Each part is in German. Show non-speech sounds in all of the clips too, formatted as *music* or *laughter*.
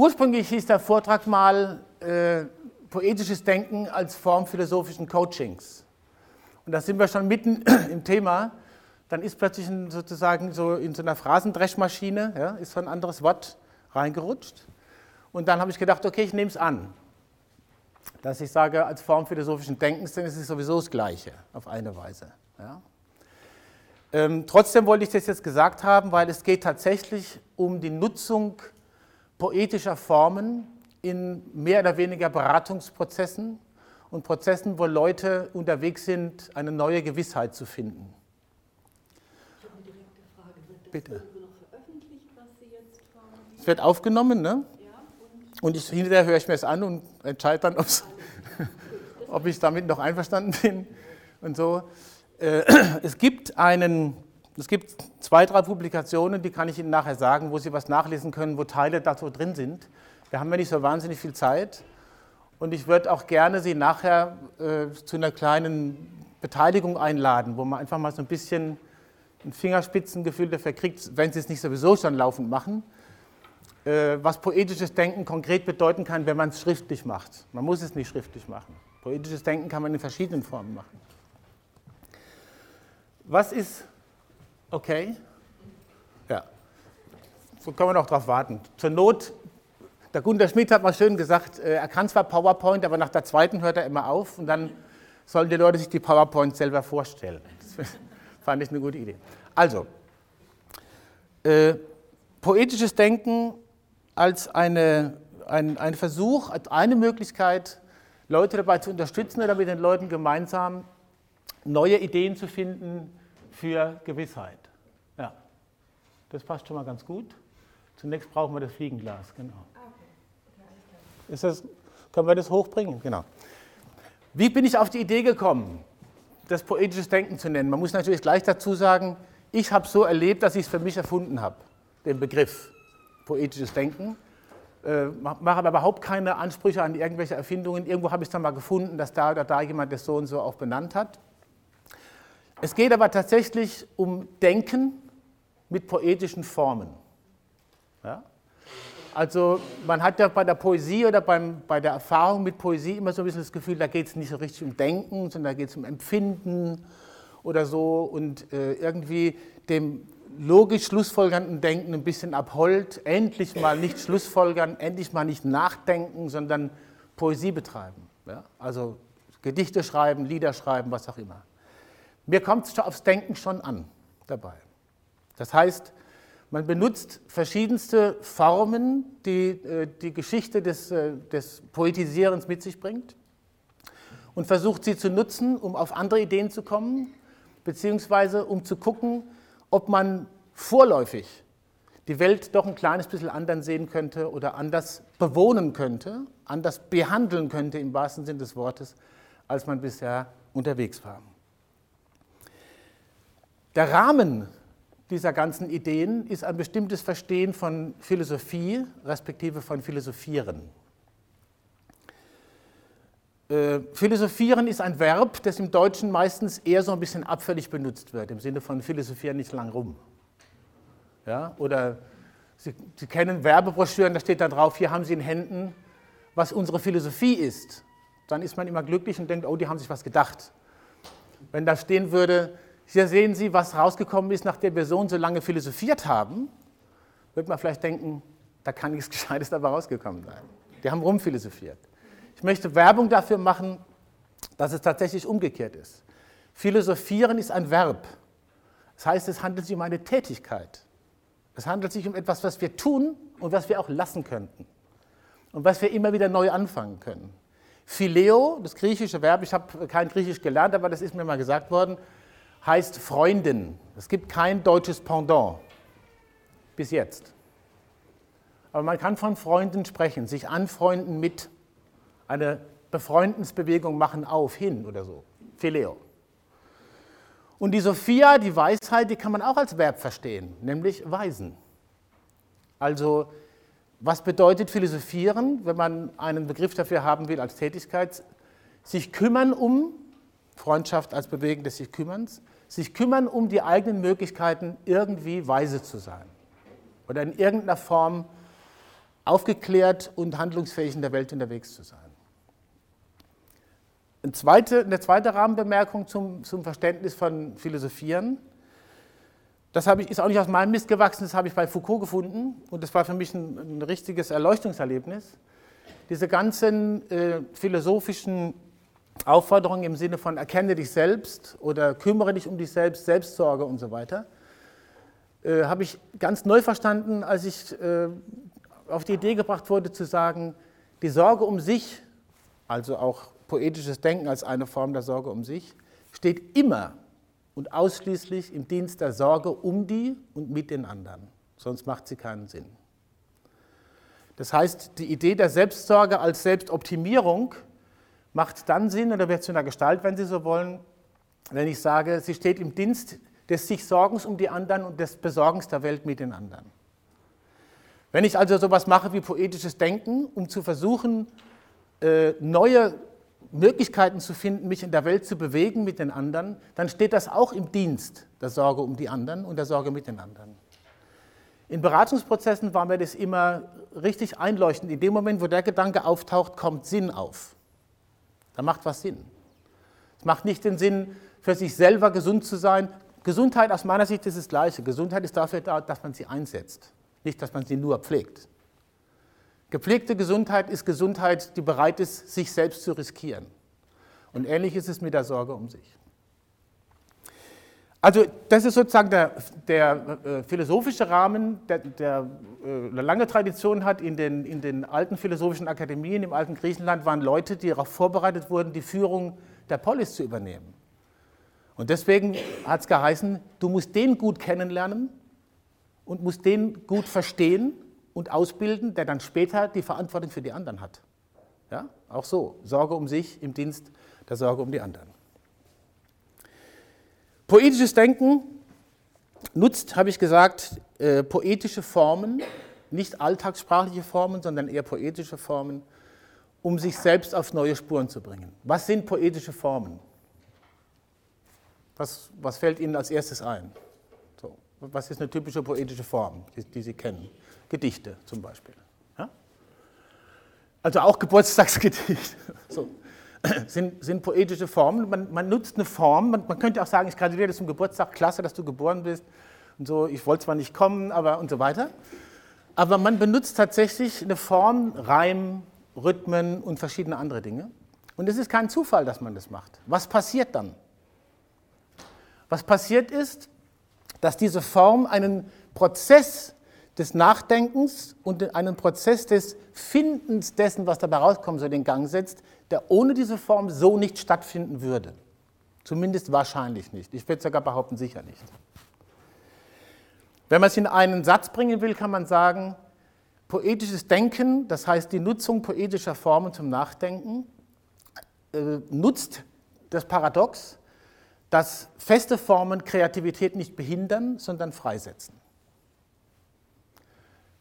ursprünglich hieß der Vortrag mal äh, Poetisches Denken als Form philosophischen Coachings. Und da sind wir schon mitten *clears throat* im Thema. Dann ist plötzlich ein, sozusagen so in so einer Phrasendreschmaschine, ja, ist so ein anderes Wort reingerutscht. Und dann habe ich gedacht, okay, ich nehme es an. Dass ich sage, als Form philosophischen Denkens, denn es ist sowieso das Gleiche, auf eine Weise. Ja. Ähm, trotzdem wollte ich das jetzt gesagt haben, weil es geht tatsächlich um die Nutzung poetischer Formen in mehr oder weniger Beratungsprozessen und Prozessen, wo Leute unterwegs sind, eine neue Gewissheit zu finden. Ich habe eine direkte Frage. Bitte. Es wird aufgenommen, ne? Ja, und ich, hinterher höre ich mir es an und entscheide dann, *laughs* ob ich damit noch einverstanden bin und so. Äh, *clears throat* Es gibt einen, es gibt zwei, drei Publikationen, die kann ich Ihnen nachher sagen, wo Sie was nachlesen können, wo Teile dazu drin sind. Wir haben ja nicht so wahnsinnig viel Zeit und ich würde auch gerne Sie nachher äh, zu einer kleinen Beteiligung einladen, wo man einfach mal so ein bisschen ein Fingerspitzengefühl dafür kriegt, wenn Sie es nicht sowieso schon laufend machen äh, was poetisches Denken konkret bedeuten kann, wenn man es schriftlich macht. Man muss es nicht schriftlich machen. Poetisches Denken kann man in verschiedenen Formen machen. Was ist okay? Ja, so können wir noch drauf warten. Zur Not, der Gunter Schmidt hat mal schön gesagt, äh, er kann zwar PowerPoint, aber nach der zweiten hört er immer auf und dann sollen die Leute sich die PowerPoint selber vorstellen. *laughs* Das fand ich eine gute Idee. Also, äh, poetisches Denken als eine, ein, ein Versuch, als eine Möglichkeit, Leute dabei zu unterstützen oder mit den Leuten gemeinsam neue Ideen zu finden für Gewissheit. Das passt schon mal ganz gut. Zunächst brauchen wir das Fliegenglas, genau. Ist das, können wir das hochbringen? Genau. Wie bin ich auf die Idee gekommen, das poetisches Denken zu nennen? Man muss natürlich gleich dazu sagen, ich habe so erlebt, dass ich es für mich erfunden habe, den Begriff poetisches Denken. Äh, mache aber überhaupt keine Ansprüche an irgendwelche Erfindungen. Irgendwo habe ich es dann mal gefunden, dass da oder da jemand das so und so auch benannt hat. Es geht aber tatsächlich um Denken mit poetischen Formen. Ja? Also man hat ja bei der Poesie oder beim, bei der Erfahrung mit Poesie immer so ein bisschen das Gefühl, da geht es nicht so richtig um Denken, sondern da geht es um Empfinden oder so und äh, irgendwie dem logisch schlussfolgernden Denken ein bisschen abhold, endlich mal nicht schlussfolgern, endlich mal nicht nachdenken, sondern Poesie betreiben. Ja? Also Gedichte schreiben, Lieder schreiben, was auch immer. Mir kommt es aufs Denken schon an dabei. Das heißt, man benutzt verschiedenste Formen, die äh, die Geschichte des, äh, des Poetisierens mit sich bringt und versucht sie zu nutzen, um auf andere Ideen zu kommen, beziehungsweise um zu gucken, ob man vorläufig die Welt doch ein kleines bisschen anders sehen könnte oder anders bewohnen könnte, anders behandeln könnte im wahrsten Sinne des Wortes, als man bisher unterwegs war. Der Rahmen dieser ganzen Ideen ist ein bestimmtes Verstehen von Philosophie, respektive von Philosophieren. Äh, Philosophieren ist ein Verb, das im Deutschen meistens eher so ein bisschen abfällig benutzt wird, im Sinne von philosophieren nicht lang rum. Ja? Oder Sie, Sie kennen Werbebroschüren, da steht da drauf, hier haben Sie in Händen, was unsere Philosophie ist. Dann ist man immer glücklich und denkt, oh, die haben sich was gedacht. Wenn da stehen würde, hier sehen Sie, was rausgekommen ist, nachdem wir so und so lange philosophiert haben, wird man vielleicht denken, da kann nichts *laughs* Gescheites dabei rausgekommen sein. Die haben rumphilosophiert. Ich möchte Werbung dafür machen, dass es tatsächlich umgekehrt ist. Philosophieren ist ein Verb. Das heißt, es handelt sich um eine Tätigkeit. Es handelt sich um etwas, was wir tun und was wir auch lassen könnten. Und was wir immer wieder neu anfangen können. Phileo, das griechische Verb, ich habe kein Griechisch gelernt, aber das ist mir mal gesagt worden, heißt Freundin. Es gibt kein deutsches Pendant. Bis jetzt. Aber man kann von Freunden sprechen, sich anfreunden mit, eine Befreundensbewegung machen auf, hin oder so. Phileo. Und die Sophia, die Weisheit, die kann man auch als Verb verstehen, nämlich weisen. Also, was bedeutet philosophieren, wenn man einen Begriff dafür haben will als Tätigkeit? Sich kümmern um, Freundschaft als Bewegen des sich Kümmerns, sich kümmern um die eigenen Möglichkeiten, irgendwie weise zu sein oder in irgendeiner Form aufgeklärt und handlungsfähig in der Welt unterwegs zu sein. Eine zweite, eine zweite Rahmenbemerkung zum, zum Verständnis von Philosophieren. Das ich, ist auch nicht aus meinem Mist gewachsen, das habe ich bei Foucault gefunden und das war für mich ein, ein richtiges Erleuchtungserlebnis. Diese ganzen äh, philosophischen Aufforderungen im Sinne von erkenne dich selbst oder kümmere dich um dich selbst, Selbstsorge und so weiter, äh, habe ich ganz neu verstanden, als ich äh, auf die Idee gebracht wurde zu sagen, die Sorge um sich, also auch poetisches Denken als eine Form der Sorge um sich, steht immer und ausschließlich im Dienst der Sorge um die und mit den anderen. Sonst macht sie keinen Sinn. Das heißt, die Idee der Selbstsorge als Selbstoptimierung macht dann Sinn oder wird zu einer Gestalt, wenn Sie so wollen, wenn ich sage, sie steht im Dienst des sich Sorgens um die anderen und des Besorgens der Welt mit den anderen. Wenn ich also sowas mache wie poetisches Denken, um zu versuchen, äh, neue Möglichkeiten zu finden, mich in der Welt zu bewegen mit den anderen, dann steht das auch im Dienst der Sorge um die anderen und der Sorge mit den anderen. In Beratungsprozessen war mir das immer richtig einleuchtend. In dem Moment, wo der Gedanke auftaucht, kommt Sinn auf. Da macht was Sinn. Es macht nicht den Sinn, für sich selber gesund zu sein. Gesundheit aus meiner Sicht ist das Gleiche. Gesundheit ist dafür da, dass man sie einsetzt, nicht, dass man sie nur pflegt. Gepflegte Gesundheit ist Gesundheit, die bereit ist, sich selbst zu riskieren. Und ähnlich ist es mit der Sorge um sich. Also das ist sozusagen der, der äh, philosophische Rahmen, der, der äh, eine lange Tradition hat. In den, in den alten philosophischen Akademien im alten Griechenland waren Leute, die darauf vorbereitet wurden, die Führung der Polis zu übernehmen. Und deswegen hat es geheißen, du musst den gut kennenlernen und musst den gut verstehen und ausbilden, der dann später die Verantwortung für die anderen hat. Ja? Auch so, Sorge um sich im Dienst der Sorge um die anderen. Poetisches Denken nutzt, habe ich gesagt, äh, poetische Formen, nicht alltagssprachliche Formen, sondern eher poetische Formen, um sich selbst auf neue Spuren zu bringen. Was sind poetische Formen? Was, was fällt Ihnen als erstes ein? So, was ist eine typische poetische Form, die, die Sie kennen? Gedichte zum Beispiel. Ja? Also auch Geburtstagsgedichte *laughs* so. *clears throat* sind, sind, poetische Formen. Man, man nutzt eine Form, man, man, könnte auch sagen, ich gratuliere zum Geburtstag, klasse, dass du geboren bist und so, ich wollte zwar nicht kommen, aber und so weiter. Aber man benutzt tatsächlich eine Form, Reim, Rhythmen und verschiedene andere Dinge. Und es ist kein Zufall, dass man das macht. Was passiert dann? Was passiert ist, dass diese Form einen Prozess des Nachdenkens und einen Prozess des Findens dessen, was dabei rauskommt, so den Gang setzt, der ohne diese Form so nicht stattfinden würde. Zumindest wahrscheinlich nicht. Ich würde sogar behaupten, sicher nicht. Wenn man es in einen Satz bringen will, kann man sagen, poetisches Denken, das heißt die Nutzung poetischer Formen zum Nachdenken, äh, nutzt das Paradox, dass feste Formen Kreativität nicht behindern, sondern freisetzen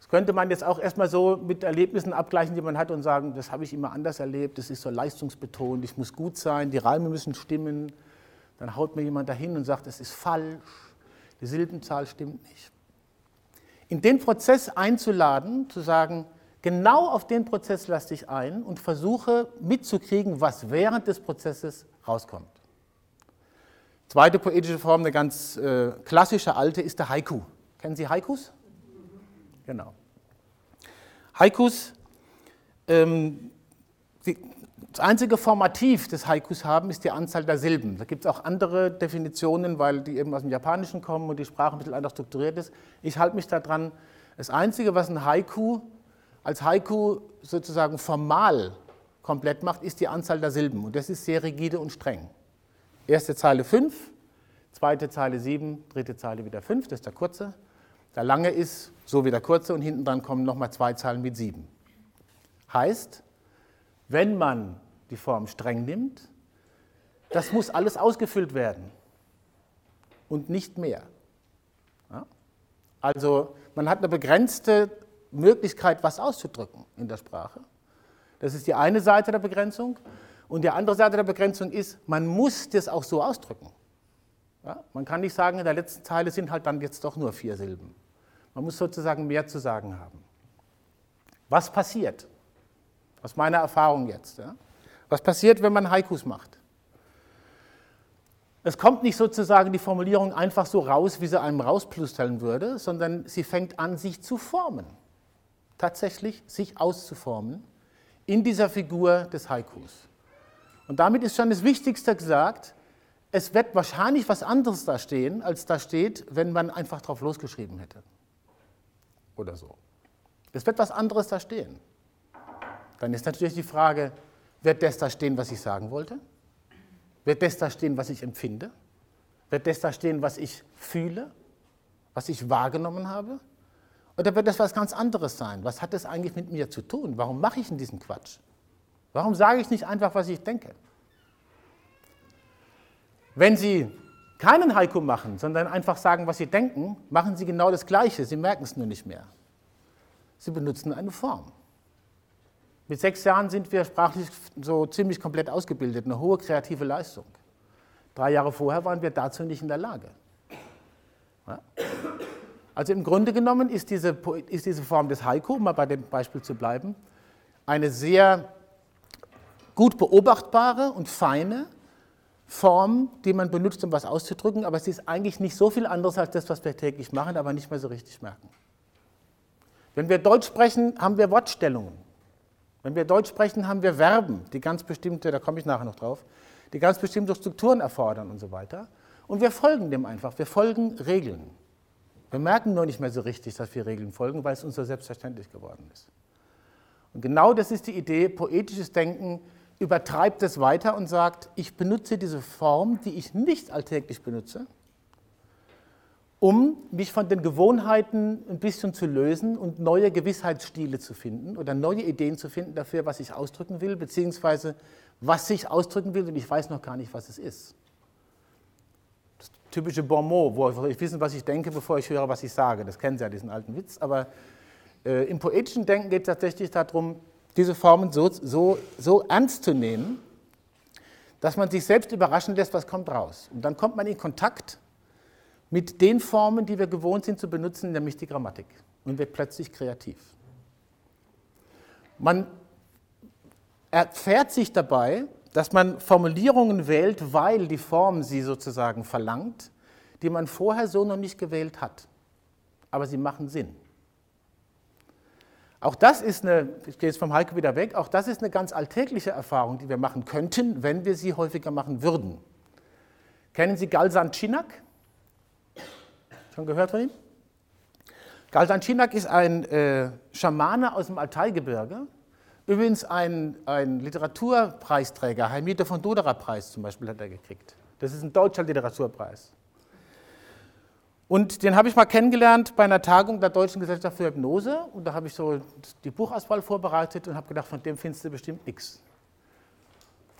könnte man jetzt auch erstmal so mit Erlebnissen abgleichen, die man hat und sagen, das habe ich immer anders erlebt, das ist so leistungsbetont, ich muss gut sein, die Reime müssen stimmen. Dann haut mir jemand dahin und sagt, es ist falsch, die Silbenzahl stimmt nicht. In den Prozess einzuladen, zu sagen, genau auf den Prozess lasse ich ein und versuche mitzukriegen, was während des Prozesses rauskommt. Zweite poetische Form, eine ganz äh, klassische alte, ist der Haiku. Kennen Sie Haikus? Genau. Haikus, ähm, die, das einzige Formativ des Haikus haben, ist die Anzahl der Silben. Da gibt es auch andere Definitionen, weil die eben aus dem Japanischen kommen und die Sprache ein bisschen anders strukturiert ist. Ich halte mich daran, das Einzige, was ein Haiku als Haiku sozusagen formal komplett macht, ist die Anzahl der Silben. Und das ist sehr rigide und streng. Erste Zeile 5, zweite Zeile 7, dritte Zeile wieder 5, das ist der kurze. Der lange ist so wie der kurze und hinten dran kommen nochmal zwei Zahlen mit sieben. Heißt, wenn man die Form streng nimmt, das muss alles ausgefüllt werden und nicht mehr. Ja? Also man hat eine begrenzte Möglichkeit, was auszudrücken in der Sprache. Das ist die eine Seite der Begrenzung. Und die andere Seite der Begrenzung ist, man muss das auch so ausdrücken. Ja? Man kann nicht sagen, in der letzten Zeile sind halt dann jetzt doch nur vier Silben. Man muss sozusagen mehr zu sagen haben. Was passiert? Aus meiner Erfahrung jetzt. Ja? Was passiert, wenn man Haikus macht? Es kommt nicht sozusagen die Formulierung einfach so raus, wie sie einem rausplustern würde, sondern sie fängt an, sich zu formen. Tatsächlich sich auszuformen in dieser Figur des Haikus. Und damit ist schon das Wichtigste gesagt, es wird wahrscheinlich was anderes da stehen, als da steht, wenn man einfach drauf losgeschrieben hätte. Oder so. Es wird was anderes da stehen. Dann ist natürlich die Frage, wird das da stehen, was ich sagen wollte? Wird das da stehen, was ich empfinde? Wird das da stehen, was ich fühle? Was ich wahrgenommen habe? Oder wird das was ganz anderes sein? Was hat das eigentlich mit mir zu tun? Warum mache ich denn diesen Quatsch? Warum sage ich nicht einfach, was ich denke? Wenn Sie keinen Haiku machen, sondern einfach sagen, was Sie denken, machen Sie genau das Gleiche. Sie merken es nur nicht mehr. Sie benutzen eine Form. Mit sechs Jahren sind wir sprachlich so ziemlich komplett ausgebildet, eine hohe kreative Leistung. Drei Jahre vorher waren wir dazu nicht in der Lage. Ja? Also im Grunde genommen ist diese, ist diese Form des Haiku, um mal bei dem Beispiel zu bleiben, eine sehr gut beobachtbare und feine Form, die man benutzt, um was auszudrücken, aber sie ist eigentlich nicht so viel anderes als das, was wir täglich machen, aber nicht mehr so richtig merken. Wenn wir Deutsch sprechen, haben wir Wortstellungen. Wenn wir Deutsch sprechen, haben wir Verben, die ganz bestimmte, da komme ich nachher noch drauf, die ganz bestimmte Strukturen erfordern und so weiter. Und wir folgen dem einfach, wir folgen Regeln. Wir merken nur nicht mehr so richtig, dass wir Regeln folgen, weil es uns so selbstverständlich geworden ist. Und genau das ist die Idee, poetisches Denken übertreibt es weiter und sagt, ich benutze diese Form, die ich nicht alltäglich benutze, um mich von den Gewohnheiten ein bisschen zu lösen und neue Gewissheitsstile zu finden oder neue Ideen zu finden dafür, was ich ausdrücken will, beziehungsweise was ich ausdrücken will und ich weiß noch gar nicht, was es ist. Das typische Bonmot, wo ich wissen, was ich denke, bevor ich höre, was ich sage. Das kennen Sie ja, diesen alten Witz. Aber äh, im poetischen Denken geht es tatsächlich darum, diese Formen so, so, so ernst zu nehmen, dass man sich selbst überraschen lässt, was kommt raus. Und dann kommt man in Kontakt mit den Formen, die wir gewohnt sind zu benutzen, nämlich die Grammatik, und wird plötzlich kreativ. Man erfährt sich dabei, dass man Formulierungen wählt, weil die Form sie sozusagen verlangt, die man vorher so noch nicht gewählt hat. Aber sie machen Sinn. Auch das ist eine, ich gehe jetzt vom Heike wieder weg, auch das ist eine ganz alltägliche Erfahrung, die wir machen könnten, wenn wir sie häufiger machen würden. Kennen Sie Galsan Chinak? Schon gehört von ihm? Galdan Chinak ist ein äh, Schamane aus dem Altaigebirge. Übrigens ein, ein Literaturpreisträger, Heimite von Doderer Preis zum Beispiel hat er gekriegt. Das ist ein deutscher Literaturpreis. Und den habe ich mal kennengelernt bei einer Tagung der Deutschen Gesellschaft für Hypnose. Und da habe ich so die Buchauswahl vorbereitet und habe gedacht, von dem findest du bestimmt nichts.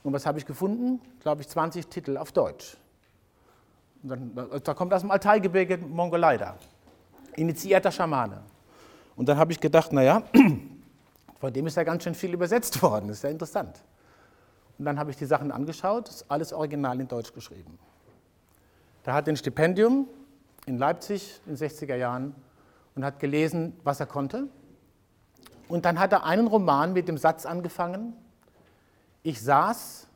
Und was habe ich gefunden? Glaube ich, 20 Titel auf Deutsch. Dann, da kommt aus dem Altaigebirge Mongolei da. Initiierter Schamane. Und dann habe ich gedacht, naja, *clears throat* von dem ist ja ganz schön viel übersetzt worden. Das ist ja interessant. Und dann habe ich die Sachen angeschaut, das ist alles original in Deutsch geschrieben. Da hat ein Stipendium in Leipzig in den 60er Jahren und hat gelesen, was er konnte. Und dann hat er einen Roman mit dem Satz angefangen, ich saß,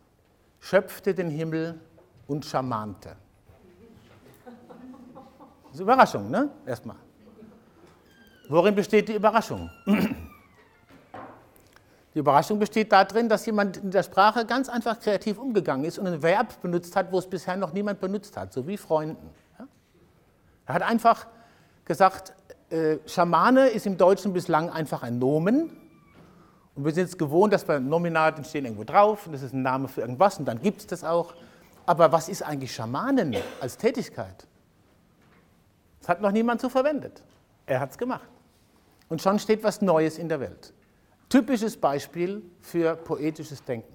schöpfte den Himmel und schamante. Das ist Überraschung, ne? Erstmal. Worin besteht die Überraschung? Die Überraschung besteht darin, dass jemand in der Sprache ganz einfach kreativ umgegangen ist und ein Verb benutzt hat, wo es bisher noch niemand benutzt hat, so wie Freunden. Er hat einfach gesagt, äh, Schamane ist im Deutschen bislang einfach ein Nomen. Und wir sind es gewohnt, dass bei Nominaten stehen irgendwo drauf, das ist ein Name für irgendwas und dann gibt es das auch. Aber was ist eigentlich Schamanen als Tätigkeit? Das hat noch niemand so verwendet. Er hat es gemacht. Und schon steht was Neues in der Welt. Typisches Beispiel für poetisches Denken.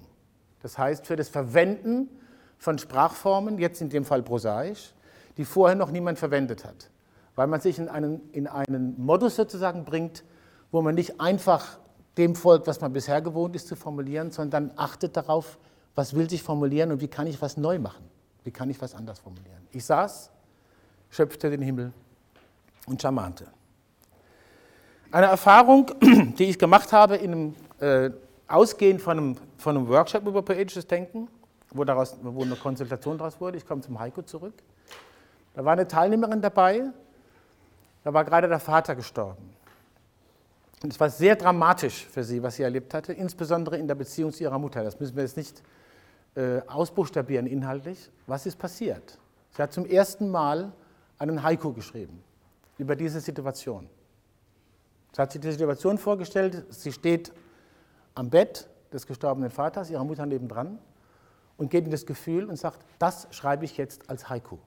Das heißt, für das Verwenden von Sprachformen, jetzt in dem Fall prosaisch, die vorher noch niemand verwendet hat. Weil man sich in einen, in einen Modus sozusagen bringt, wo man nicht einfach dem folgt, was man bisher gewohnt ist zu formulieren, sondern achtet darauf, was will sich formulieren und wie kann ich was neu machen? Wie kann ich was anders formulieren? Ich saß schöpfte den Himmel und charmante. Eine Erfahrung, *clears throat* die ich gemacht habe, in einem, äh, ausgehend von einem, von einem Workshop über poetisches Denken, wo, daraus, wo eine Konsultation daraus wurde. Ich komme zum Heiko zurück. Da war eine Teilnehmerin dabei, da war gerade der Vater gestorben. Und es war sehr dramatisch für sie, was sie erlebt hatte, insbesondere in der Beziehung zu ihrer Mutter. Das müssen wir jetzt nicht äh, ausbuchstabieren inhaltlich. Was ist passiert? Sie hat zum ersten Mal einen Haiku geschrieben über diese Situation. Sie hat sich die Situation vorgestellt, sie steht am Bett des gestorbenen Vaters, ihrer Mutter nebendran, und geht in das Gefühl und sagt, das schreibe ich jetzt als Haiku.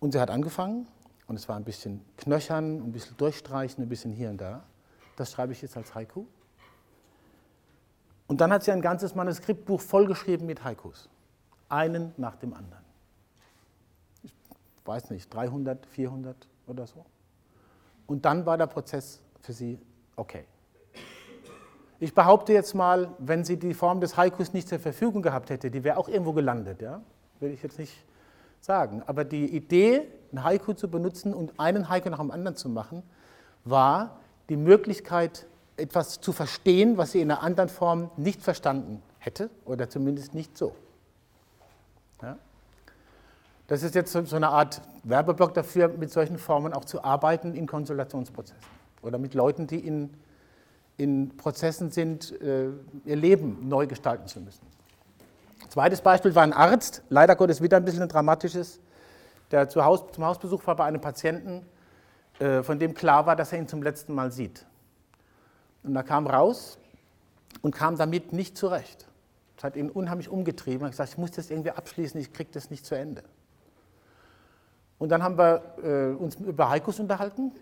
Und sie hat angefangen und es war ein bisschen knöchern, ein bisschen durchstreichen, ein bisschen hier und da. Das schreibe ich jetzt als Haiku. Und dann hat sie ein ganzes Manuskriptbuch vollgeschrieben mit Haikus. Einen nach dem anderen. Ich weiß nicht, 300, 400 oder so. Und dann war der Prozess für sie okay. Ich behaupte jetzt mal, wenn sie die Form des Haikus nicht zur Verfügung gehabt hätte, die wäre auch irgendwo gelandet, ja? Will ich jetzt nicht sagen. Aber die Idee, ein Haiku zu benutzen und einen Haiku nach dem anderen zu machen, war die Möglichkeit, etwas zu verstehen, was sie in einer anderen Form nicht verstanden hätte oder zumindest nicht so. Ja? Das ist jetzt so eine Art Werbeblock dafür, mit solchen Formen auch zu arbeiten in Konsultationsprozessen oder mit Leuten, die in, in Prozessen sind, äh, ihr Leben neu gestalten zu müssen. Zweites Beispiel war ein Arzt, leider Gottes wieder ein bisschen ein dramatisches, der zu Haus, zum Hausbesuch war bei einem Patienten, äh, von dem klar war, dass er ihn zum letzten Mal sieht. Und er kam raus und kam damit nicht zurecht. Das hat ihn unheimlich umgetrieben. Er hat gesagt, ich muss das irgendwie abschließen, ich kriege das nicht zu Ende. Und dann haben wir äh, uns über Haikus unterhalten.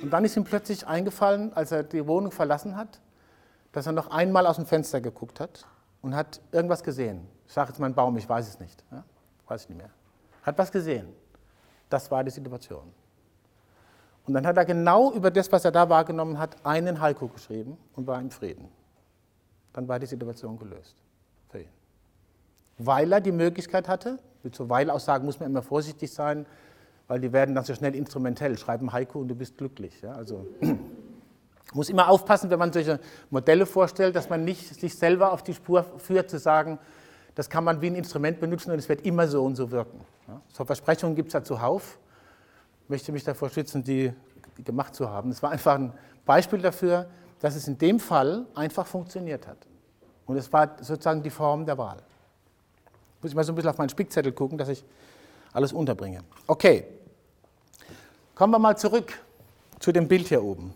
Und dann ist ihm plötzlich eingefallen, als er die Wohnung verlassen hat, dass er noch einmal aus dem Fenster geguckt hat und hat irgendwas gesehen. Ich sage jetzt mal einen Baum, ich weiß es nicht. Ja? Weiß ich nicht mehr. Hat was gesehen. Das war die Situation. Und dann hat er genau über das, was er da wahrgenommen hat, einen Haiku geschrieben und war in Frieden. Dann war die Situation gelöst für ihn. Weil er die Möglichkeit hatte, mit so Weil-Aussagen muss man immer vorsichtig sein, weil die werden dann so schnell instrumentell. Schreiben Haiku und du bist glücklich. Ja? Also *clears throat* muss immer aufpassen, wenn man solche Modelle vorstellt, dass man nicht sich selber auf die Spur führt, zu sagen, das kann man wie ein Instrument benutzen und es wird immer so und so wirken. So Versprechungen gibt es ja zuhauf. Ich möchte mich davor schützen, die gemacht zu haben. Es war einfach ein Beispiel dafür, dass es in dem Fall einfach funktioniert hat. Und es war sozusagen die Form der Wahl. Muss ich mal so ein bisschen auf meinen Spickzettel gucken, dass ich alles unterbringe. Okay, kommen wir mal zurück zu dem Bild hier oben.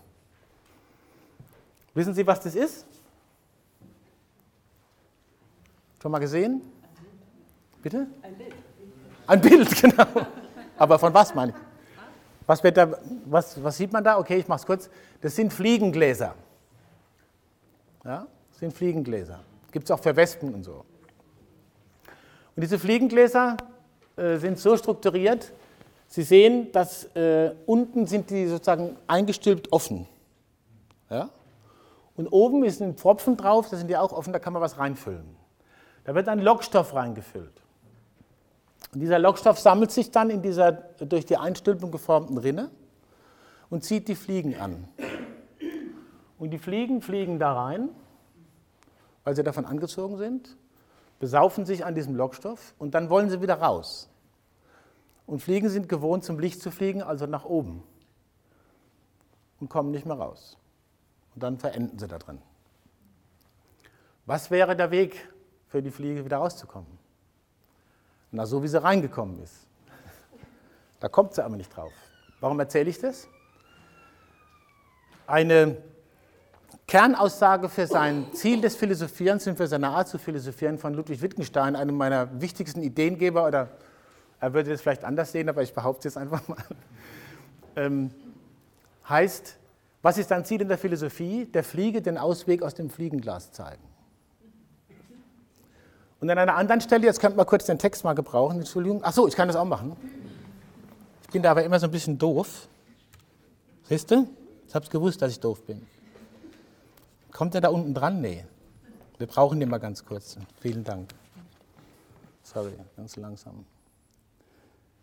Wissen Sie, was das ist? Schon mal gesehen? Bitte? Ein Bild. Ein Bild, *laughs* genau. Aber von was meine ich? Was, wird da, was, was sieht man da? Okay, ich mache es kurz. Das sind Fliegengläser. Ja, das sind Fliegengläser. Gibt es auch für Wespen und so. Und diese Fliegengläser äh, sind so strukturiert, Sie sehen, dass äh, unten sind die sozusagen eingestülpt offen. Ja? Und oben ist ein Pfropfen drauf, da sind die auch offen, da kann man was reinfüllen. Da wird ein Lockstoff reingefüllt. Und dieser Lockstoff sammelt sich dann in dieser durch die Einstülpung geformten Rinne und zieht die Fliegen an. Und die Fliegen fliegen da rein, weil sie davon angezogen sind besaufen sich an diesem Lockstoff und dann wollen sie wieder raus. Und Fliegen sind gewohnt, zum Licht zu fliegen, also nach oben. Und kommen nicht mehr raus. Und dann verenden sie da drin. Was wäre der Weg für die Fliege, wieder rauszukommen? Na, so wie sie reingekommen ist. *laughs* Da kommt sie aber nicht drauf. Warum erzähle ich das? Eine Kernaussage für sein Ziel des Philosophierens und für seine Art zu philosophieren von Ludwig Wittgenstein, einem meiner wichtigsten Ideengeber, oder er würde das vielleicht anders sehen, aber ich behaupte es einfach mal, *laughs* ähm, heißt, was ist dein Ziel in der Philosophie? Der Fliege den Ausweg aus dem Fliegenglas zeigen. Und an einer anderen Stelle, jetzt könnt man kurz den Text mal gebrauchen, Entschuldigung. Ach so, ich kann das auch machen. Ich bin da aber immer so ein bisschen doof. Siehst du? Ich habe es gewusst, dass ich doof bin. Kommt er da unten dran? Nee. Wir brauchen den mal ganz kurz. Vielen Dank. Sorry, ganz langsam.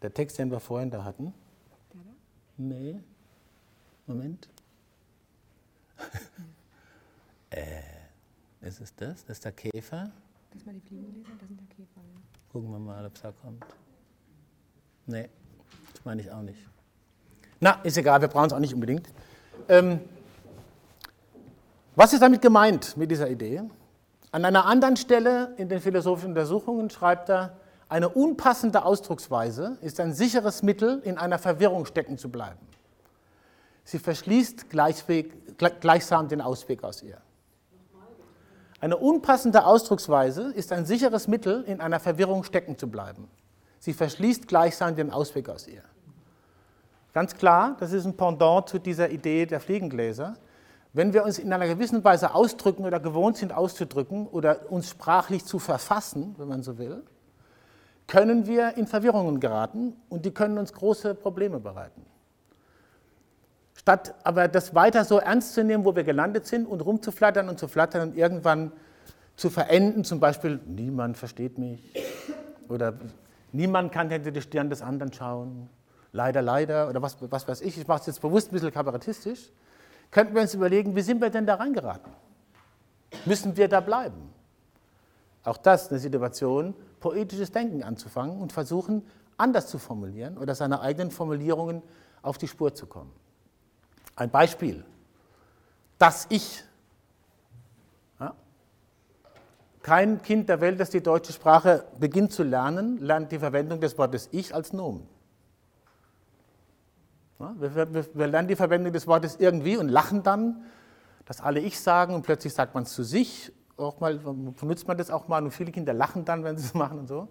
Der Text, den wir vorhin da hatten? Nee. Moment. *laughs* äh, ist es das? Das ist der Käfer. Das ist mal die Fliegenblätter, das sind der Käfer. Ja. Gucken wir mal, ob es da kommt. Nee, das meine ich auch nicht. Na, ist egal, wir brauchen es auch nicht unbedingt. Ähm, was ist damit gemeint mit dieser Idee? An einer anderen Stelle in den philosophischen Untersuchungen schreibt er, eine unpassende Ausdrucksweise ist ein sicheres Mittel, in einer Verwirrung stecken zu bleiben. Sie verschließt gleichsam den Ausweg aus ihr. Eine unpassende Ausdrucksweise ist ein sicheres Mittel, in einer Verwirrung stecken zu bleiben. Sie verschließt gleichsam den Ausweg aus ihr. Ganz klar, das ist ein Pendant zu dieser Idee der Fliegengläser. Wenn wir uns in einer gewissen Weise ausdrücken oder gewohnt sind auszudrücken oder uns sprachlich zu verfassen, wenn man so will, können wir in Verwirrungen geraten und die können uns große Probleme bereiten. Statt aber das weiter so ernst zu nehmen, wo wir gelandet sind und rumzuflattern und zu flattern und irgendwann zu verenden, zum Beispiel, niemand versteht mich oder niemand kann hinter die Stirn des anderen schauen, leider, leider oder was, was weiß ich, ich mache es jetzt bewusst ein bisschen kabarettistisch, könnten wir uns überlegen, wie sind wir denn da reingeraten? Müssen wir da bleiben? Auch das eine Situation, poetisches Denken anzufangen und versuchen, anders zu formulieren oder seine eigenen Formulierungen auf die Spur zu kommen. Ein Beispiel. Das Ich. Ja? Kein Kind der Welt, das die deutsche Sprache beginnt zu lernen, lernt die Verwendung des Wortes Ich als Nomen. Ja? Wir, wir, wir lernen die Verwendung des Wortes irgendwie und lachen dann, dass alle Ich sagen und plötzlich sagt man es zu sich auch mal, benutzt man das auch mal und viele Kinder lachen dann, wenn sie es machen und so.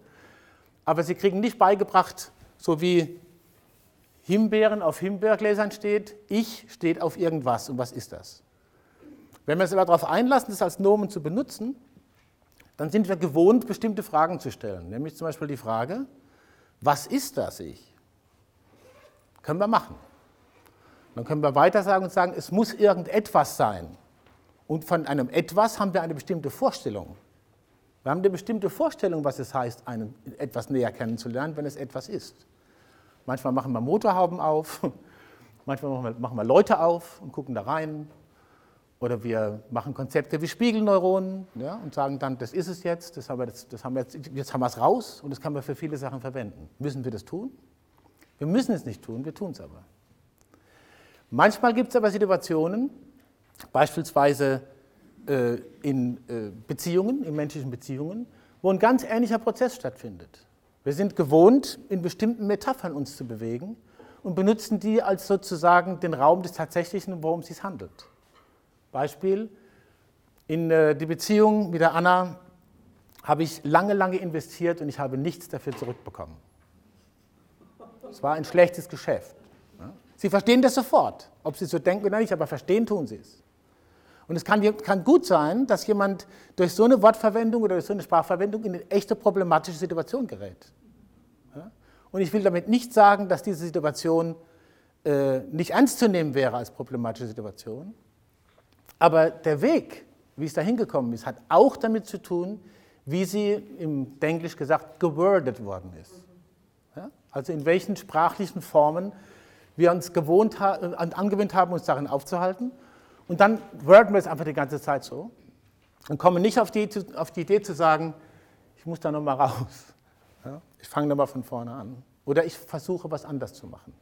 Aber sie kriegen nicht beigebracht, so wie Himbeeren auf Himbeergläsern steht, ich steht auf irgendwas und was ist das? Wenn wir uns aber darauf einlassen, das als Nomen zu benutzen, dann sind wir gewohnt, bestimmte Fragen zu stellen. Nämlich zum Beispiel die Frage, was ist das Ich? Können wir machen. Dann können wir weiter sagen und sagen, es muss irgendetwas sein. Und von einem Etwas haben wir eine bestimmte Vorstellung. Wir haben eine bestimmte Vorstellung, was es heißt, einen etwas näher kennenzulernen, wenn es etwas ist. Manchmal machen wir Motorhauben auf, *laughs* manchmal machen wir, Leute auf und gucken da rein. Oder wir machen Konzepte wie Spiegelneuronen ja, und sagen dann, das ist es jetzt, das haben wir jetzt, das haben wir jetzt, jetzt haben wir es raus und das kann man für viele Sachen verwenden. Müssen wir das tun? Wir müssen es nicht tun, wir tun es aber. Manchmal gibt es aber Situationen, beispielsweise äh, in äh, Beziehungen, in menschlichen Beziehungen, wo ein ganz ähnlicher Prozess stattfindet. Wir sind gewohnt, in bestimmten Metaphern uns zu bewegen und benutzen die als sozusagen den Raum des Tatsächlichen, worum es sich handelt. Beispiel, in äh, die Beziehung mit der Anna habe ich lange, lange investiert und ich habe nichts dafür zurückbekommen. Es war ein schlechtes Geschäft. Sie verstehen das sofort, ob Sie so denken oder nicht, aber verstehen tun Sie es. Und es kann, kann, gut sein, dass jemand durch so eine Wortverwendung oder durch so eine Sprachverwendung in eine echte problematische Situation gerät. Ja? Und ich will damit nicht sagen, dass diese Situation äh, nicht ernst zu nehmen wäre als problematische Situation. Aber der Weg, wie es da hingekommen ist, hat auch damit zu tun, wie sie im Englisch gesagt gewordet worden ist. Ja? Also in welchen sprachlichen Formen wir uns gewohnt, angewöhnt haben, uns darin aufzuhalten und dann worden wir es einfach die ganze Zeit so und kommen nicht auf die, auf die Idee zu sagen, ich muss da nochmal raus. Ja? Ich fange nochmal von vorne an. Oder ich versuche, was anders zu machen.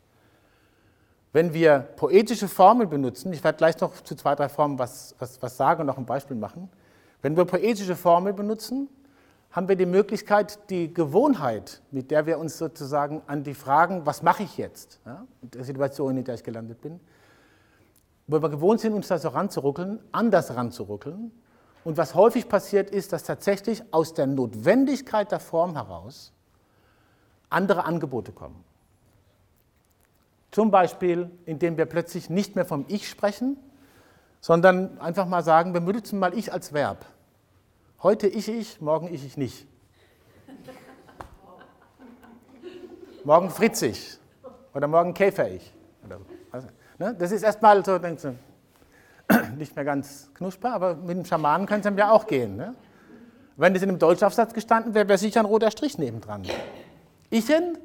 Wenn wir poetische Formeln benutzen, ich werde gleich noch zu zwei, drei Formen was, was, was sagen und noch ein Beispiel machen. Wenn wir poetische Formeln benutzen, haben wir die Möglichkeit, die Gewohnheit, mit der wir uns sozusagen an die Fragen, was mache ich jetzt, ja, der Situation, in der ich gelandet bin, wo wir gewohnt sind, uns da so ranzuruckeln, anders ranzuruckeln. Und was häufig passiert ist, dass tatsächlich aus der Notwendigkeit der Form heraus andere Angebote kommen. Zum Beispiel, indem wir plötzlich nicht mehr vom Ich sprechen, sondern einfach mal sagen, wir benutzen mal Ich als Verb. Heute ich ich, morgen ich ich nicht. Morgen Fritz ich oder morgen Käfer ich. Ne? Das ist erstmal so, denkst du, *clears throat* nicht mehr ganz knusprig, aber mit dem Schamanen kann es dann ja auch gehen. Ne? Wenn das in einem Deutschaufsatz gestanden wäre, wäre sicher ein roter Strich nebendran. Ich denn?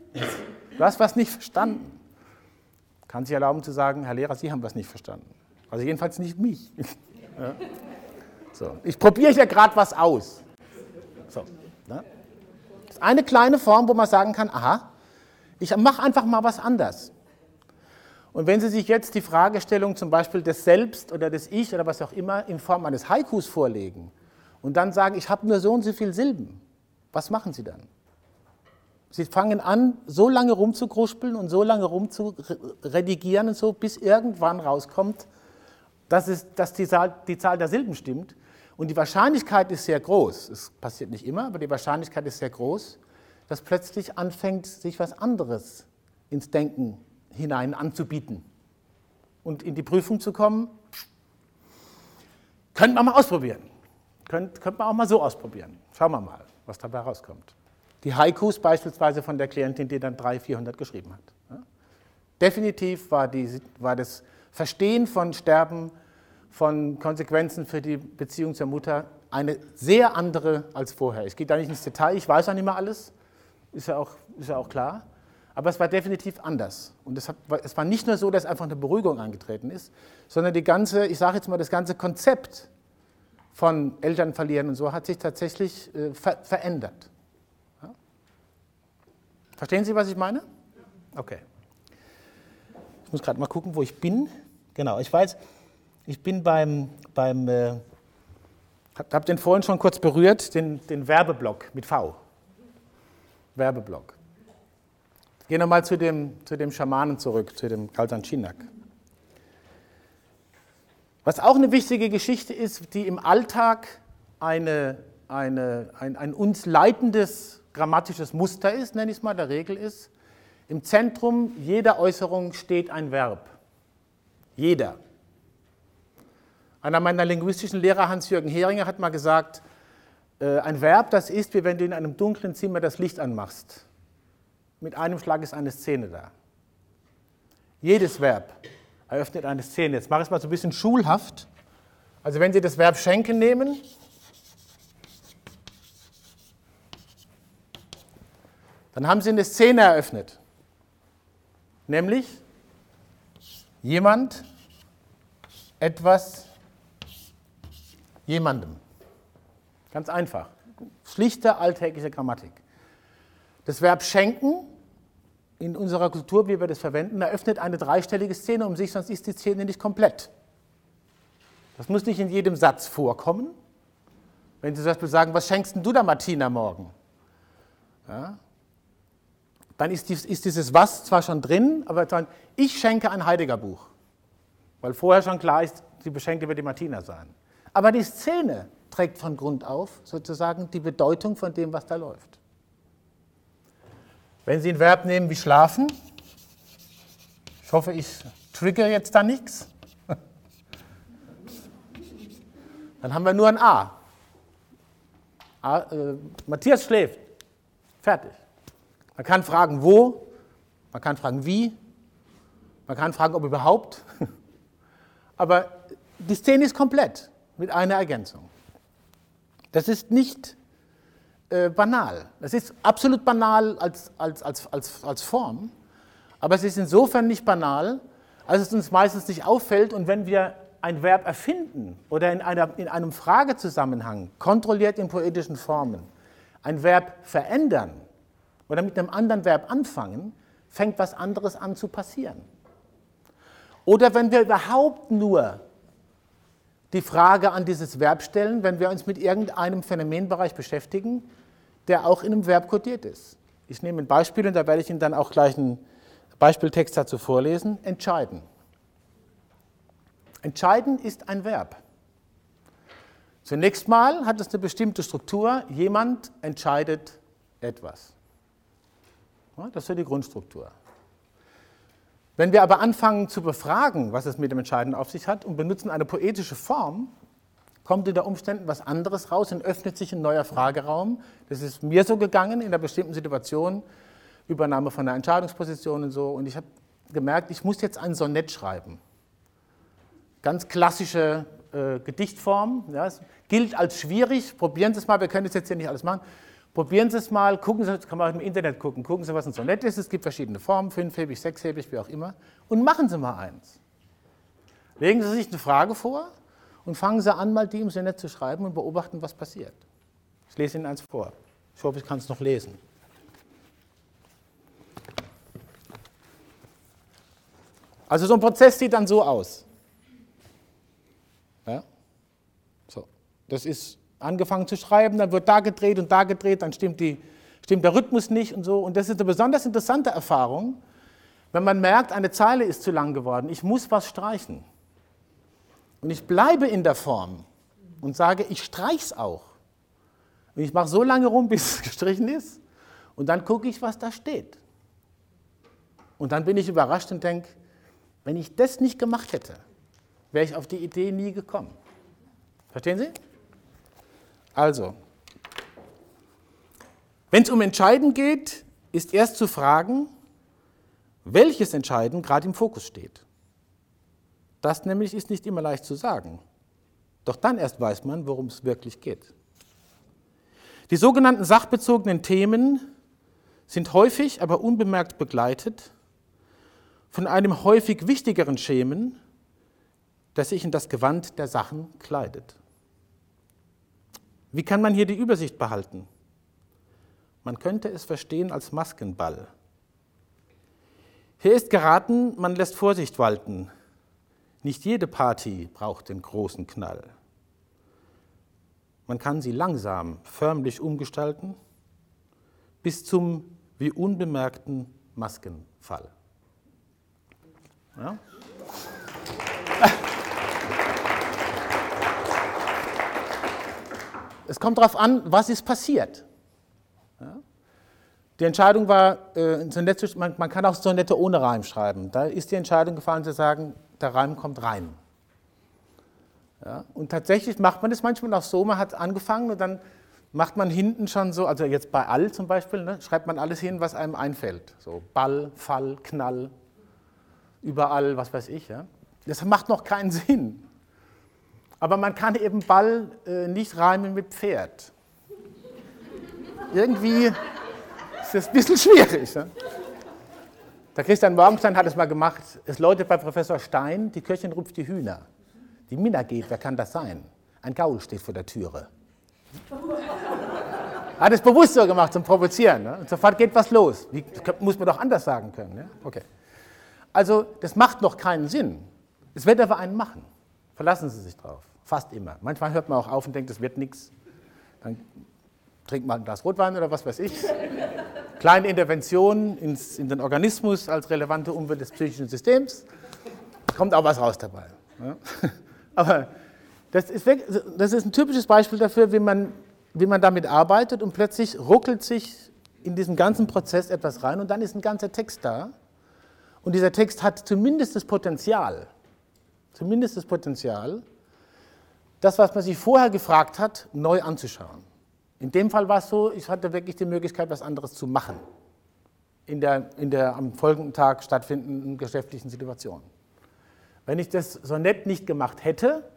Du hast was nicht verstanden. kann sich erlauben zu sagen, Herr Lehrer, Sie haben was nicht verstanden. Also jedenfalls nicht mich. *laughs* ja. so. Ich probiere hier gerade was aus. So, ne? Das ist eine kleine Form, wo man sagen kann, aha, ich mache einfach mal was anders. Und wenn Sie sich jetzt die Fragestellung zum Beispiel des Selbst oder des Ich oder was auch immer in Form eines Haikus vorlegen und dann sagen, ich habe nur so und so viele Silben, was machen Sie dann? Sie fangen an, so lange rumzugruspeln und so lange rumzuredigieren und so, bis irgendwann rauskommt, dass, es, dass die, Zahl, die Zahl der Silben stimmt. Und die Wahrscheinlichkeit ist sehr groß, es passiert nicht immer, aber die Wahrscheinlichkeit ist sehr groß, dass plötzlich anfängt, sich was anderes ins Denken hinein anzubieten. Und in die Prüfung zu kommen, könnte man mal ausprobieren. Könnte, könnte man auch mal so ausprobieren. Schauen wir mal, was dabei rauskommt. Die Haikus beispielsweise von der Klientin, die dann 300, 400 geschrieben hat. Definitiv war, die, war das Verstehen von Sterben, von Konsequenzen für die Beziehung zur Mutter eine sehr andere als vorher. Ich gehe da nicht ins Detail, ich weiß auch nicht mehr alles, ist ja auch, ist ja auch klar. Aber es war definitiv anders. Und es, hat, es war nicht nur so, dass einfach eine Beruhigung eingetreten ist, sondern die ganze, ich sage jetzt mal, das ganze Konzept von Eltern verlieren und so hat sich tatsächlich äh, ver verändert. Verstehen Sie, was ich meine? Okay. Ich muss gerade mal gucken, wo ich bin. Genau, ich weiß, ich bin beim, beim äh, habe hab den vorhin schon kurz berührt, den, den Werbeblock mit V. Werbeblock. Gehen wir mal zu dem, zu dem Schamanen zurück, zu dem Kalsan Chinak. Was auch eine wichtige Geschichte ist, die im Alltag eine, eine, ein, ein uns leitendes grammatisches Muster ist, nenne ich es mal, der Regel ist, im Zentrum jeder Äußerung steht ein Verb. Jeder. Einer meiner linguistischen Lehrer, Hans-Jürgen Heringer, hat mal gesagt, äh, ein Verb, das ist, wie wenn du in einem dunklen Zimmer das Licht anmachst. Mit einem Schlag ist eine Szene da. Jedes Verb eröffnet eine Szene. Jetzt mache ich es mal so ein bisschen schulhaft. Also wenn Sie das Verb schenken nehmen, dann haben Sie eine Szene eröffnet. Nämlich jemand, etwas, jemandem. Ganz einfach. Schlichte alltägliche Grammatik. Das Verb schenken in unserer Kultur, wie wir das verwenden, eröffnet eine dreistellige Szene um sich, sonst ist die Szene nicht komplett. Das muss nicht in jedem Satz vorkommen. Wenn Sie zum Beispiel sagen, was schenkst du da Martina morgen? Ja, dann ist, dies, ist dieses Was zwar schon drin, aber dann, ich schenke ein Heidegger-Buch. Weil vorher schon klar ist, die Beschenkte wird die Martina sein. Aber die Szene trägt von Grund auf sozusagen die Bedeutung von dem, was da läuft. Wenn Sie ein Verb nehmen wie schlafen, ich hoffe, ich trigger jetzt da nichts, *laughs* dann haben wir nur ein A. A äh, Matthias schläft. Fertig. Man kann fragen, wo, man kann fragen, wie, man kann fragen, ob überhaupt. *laughs* Aber die Szene ist komplett mit einer Ergänzung. Das ist nicht äh, banal. Das ist absolut banal als, als, als, als, als Form, aber es ist insofern nicht banal, als es uns meistens nicht auffällt und wenn wir ein Verb erfinden oder in, einer, in einem Fragezusammenhang, kontrolliert in poetischen Formen, ein Verb verändern, oder mit einem anderen Verb anfangen, fängt was anderes an zu passieren. Oder wenn wir überhaupt nur die Frage an dieses Verb stellen, wenn wir uns mit irgendeinem Phänomenbereich beschäftigen, der auch in einem Verb kodiert ist. Ich nehme ein Beispiel und da werde ich Ihnen dann auch gleich einen Beispieltext dazu vorlesen. Entscheiden. Entscheiden ist ein Verb. Zunächst mal hat es eine bestimmte Struktur. Jemand entscheidet etwas. Das ist ja die Grundstruktur. Wenn wir aber anfangen zu befragen, was es mit dem Entscheiden auf sich hat und benutzen eine poetische Form, kommt unter Umständen was anderes raus und öffnet sich ein neuer Frageraum. Das ist mir so gegangen in einer bestimmten Situation, Übernahme von einer Entscheidungsposition und so. Und ich habe gemerkt, ich muss jetzt ein Sonett schreiben. Ganz klassische äh, Gedichtform. Ja, gilt als schwierig. Probieren Sie es mal, wir können das jetzt hier nicht alles machen. Probieren Sie es mal, gucken Sie, kann man auch im Internet gucken, gucken Sie, was ein Sonett ist. Es gibt verschiedene Formen, fünfhebig, sechshebig, wie auch immer. Und machen Sie mal eins. Legen Sie sich eine Frage vor und fangen Sie an, mal die im Sonett zu schreiben und beobachten, was passiert. Ich lese Ihnen eins vor. Ich hoffe, ich kann es noch lesen. Also so ein Prozess sieht dann so aus. Ja? So. Das ist angefangen zu schreiben, dann wird da gedreht und da gedreht, dann stimmt, die, stimmt der Rhythmus nicht und so. Und das ist eine besonders interessante Erfahrung, wenn man merkt, eine Zeile ist zu lang geworden, ich muss was streichen. Und ich bleibe in der Form und sage, ich streich's auch. Und ich mache so lange rum, *laughs* bis es gestrichen ist. Und dann gucke ich, was da steht. Und dann bin ich überrascht und denke, wenn ich das nicht gemacht hätte, wäre ich auf die Idee nie gekommen. Verstehen Sie? Also, wenn es um Entscheiden geht, ist erst zu fragen, welches Entscheiden gerade im Fokus steht. Das nämlich ist nicht immer leicht zu sagen. Doch dann erst weiß man, worum es wirklich geht. Die sogenannten sachbezogenen Themen sind häufig, aber unbemerkt begleitet von einem häufig wichtigeren Schemen, das sich in das Gewand der Sachen kleidet. Wie kann man hier die Übersicht behalten? Man könnte es verstehen als Maskenball. Hier ist geraten, man lässt Vorsicht walten. Nicht jede Party braucht den großen Knall. Man kann sie langsam, förmlich umgestalten, bis zum wie unbemerkten Maskenfall. Ja? Es kommt darauf an, was ist passiert. Ja? Die Entscheidung war, äh, Sonett, man, man, kann auch Sonette ohne Reim schreiben. Da ist die Entscheidung gefallen zu sagen, der Reim kommt rein. Ja? Und tatsächlich macht man das manchmal auch so, man hat angefangen und dann macht man hinten schon so, also jetzt bei all zum Beispiel, ne, schreibt man alles hin, was einem einfällt. So Ball, Fall, Knall, überall, was weiß ich. Ja? Das macht noch keinen *laughs* Sinn. Aber man kann eben Ball äh, nicht reimen mit Pferd. Irgendwie ist das ein bisschen schwierig. Ne? Der Christian Morgenstein hat es mal gemacht. Es läutet bei Professor Stein, die Köchin rupft die Hühner. Die Minna geht, wer kann das sein? Ein Gaul steht vor der Türe. Hat es bewusst so gemacht zum Provozieren. Ne? Und sofort geht was los. Wie, muss man doch anders sagen können. Ne? Okay. Also, das macht noch keinen Sinn. Es wird aber einen machen. Verlassen Sie sich drauf. Fast immer. Manchmal hört man auch auf und denkt, das wird nichts. Dann trinkt man ein Glas Rotwein oder was weiß ich. Kleine Interventionen ins, in den Organismus als relevante Umwelt des psychischen Systems. Kommt auch was raus dabei. Ja? *laughs* Aber das ist, das ist, ein typisches Beispiel dafür, wie man, wie man damit arbeitet und plötzlich ruckelt sich in diesen ganzen Prozess etwas rein und dann ist ein ganzer Text da. Und dieser Text hat zumindest das Potenzial, zumindest das Potenzial, das, was man sich vorher gefragt hat, neu anzuschauen. In dem Fall war es so, ich hatte wirklich die Möglichkeit, was anderes zu machen in der, in der am folgenden Tag stattfindenden geschäftlichen Situation. Wenn ich das so nett nicht gemacht hätte,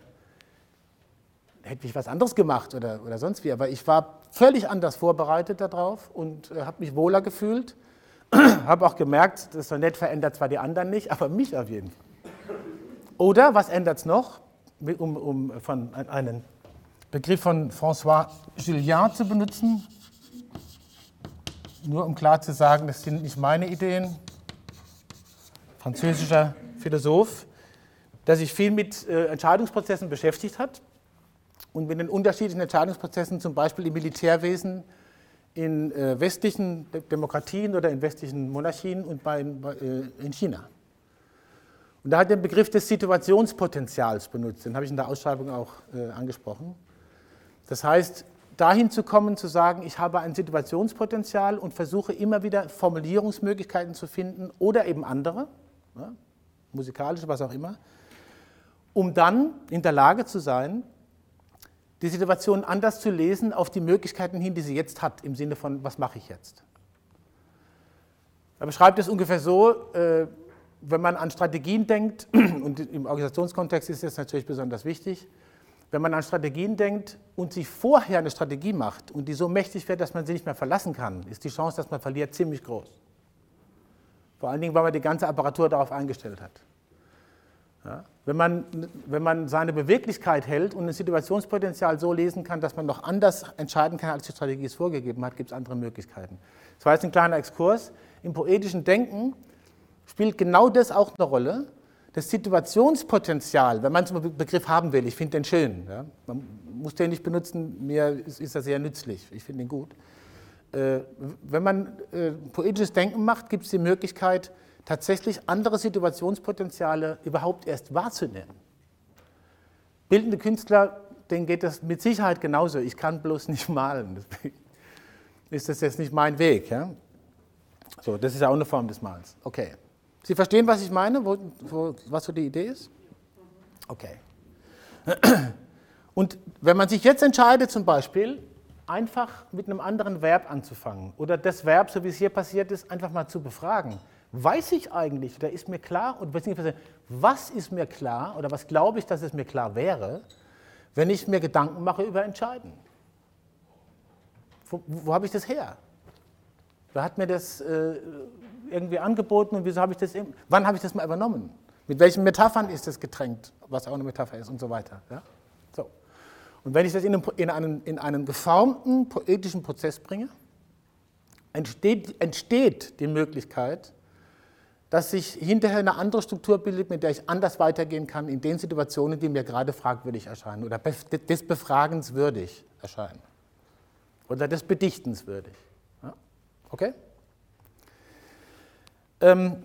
hätte ich was anderes gemacht oder, oder sonst wie. Aber ich war völlig anders vorbereitet darauf und äh, habe mich wohler gefühlt. *clears throat* habe auch gemerkt, das Sonett verändert zwar die anderen nicht, aber mich auf jeden Fall. Oder, was ändert es noch? um, um von einen Begriff von François Gillian zu benutzen, nur um klar zu sagen, das sind nicht meine Ideen, französischer Philosoph, der sich viel mit äh, Entscheidungsprozessen beschäftigt hat und mit den unterschiedlichen Entscheidungsprozessen, zum Beispiel im Militärwesen, in äh, westlichen Demokratien oder in westlichen Monarchien und bei, äh, in China. Und da hat er den Begriff des Situationspotenzials benutzt, den habe ich in der Ausschreibung auch äh, angesprochen. Das heißt, dahin zu kommen, zu sagen, ich habe ein Situationspotenzial und versuche immer wieder Formulierungsmöglichkeiten zu finden oder eben andere, ja, musikalische, was auch immer, um dann in der Lage zu sein, die Situation anders zu lesen auf die Möglichkeiten hin, die sie jetzt hat, im Sinne von, was mache ich jetzt? Er beschreibt es ungefähr so, äh, wenn man an Strategien denkt, *clears throat* und im Organisationskontext ist das natürlich besonders wichtig, wenn man an Strategien denkt und sich vorher eine Strategie macht und die so mächtig wird, dass man sie nicht mehr verlassen kann, ist die Chance, dass man verliert, ziemlich groß. Vor allen Dingen, weil man die ganze Apparatur darauf eingestellt hat. Ja? Wenn, man, wenn man seine Beweglichkeit hält und ein Situationspotenzial so lesen kann, dass man noch anders entscheiden kann, als die Strategie es vorgegeben hat, gibt es andere Möglichkeiten. Das war jetzt ein kleiner Exkurs. Im poetischen Denken spielt genau das auch eine Rolle. Das Situationspotenzial, wenn man einen Begriff haben will, ich finde den schön. Ja? Man muss den nicht benutzen, mir ist, ist er sehr nützlich, ich finde ihn gut. Äh, wenn man äh, poetisches Denken macht, gibt es die Möglichkeit, tatsächlich andere Situationspotenziale überhaupt erst wahrzunehmen. Bildende Künstler, denen geht das mit Sicherheit genauso. Ich kann bloß nicht malen. Deswegen ist das jetzt nicht mein Weg. Ja? So, das ist ja auch eine Form des Malens. Okay. Sie verstehen, was ich meine, wo, wo, was so die Idee ist? Okay. Und wenn man sich jetzt entscheidet, zum Beispiel, einfach mit einem anderen Verb anzufangen oder das Verb, so wie es hier passiert ist, einfach mal zu befragen, weiß ich eigentlich oder ist mir klar, oder beziehungsweise was ist mir klar oder was glaube ich, dass es mir klar wäre, wenn ich mir Gedanken mache über Entscheiden? Wo, wo habe ich das her? Wer hat mir das äh, irgendwie angeboten und wieso habe ich das, wann habe ich das mal übernommen? Mit welchen Metaphern ist das getränkt, was auch eine Metapher ist und so weiter. Ja? So. Und wenn ich das in einen, in, einen, in einen geformten poetischen Prozess bringe, entsteht, entsteht die Möglichkeit, dass sich hinterher eine andere Struktur bildet, mit der ich anders weitergehen kann in den Situationen, die mir gerade fragwürdig erscheinen oder des Befragens würdig erscheinen oder des Bedichtens würdig. Ja? Okay? Ähm,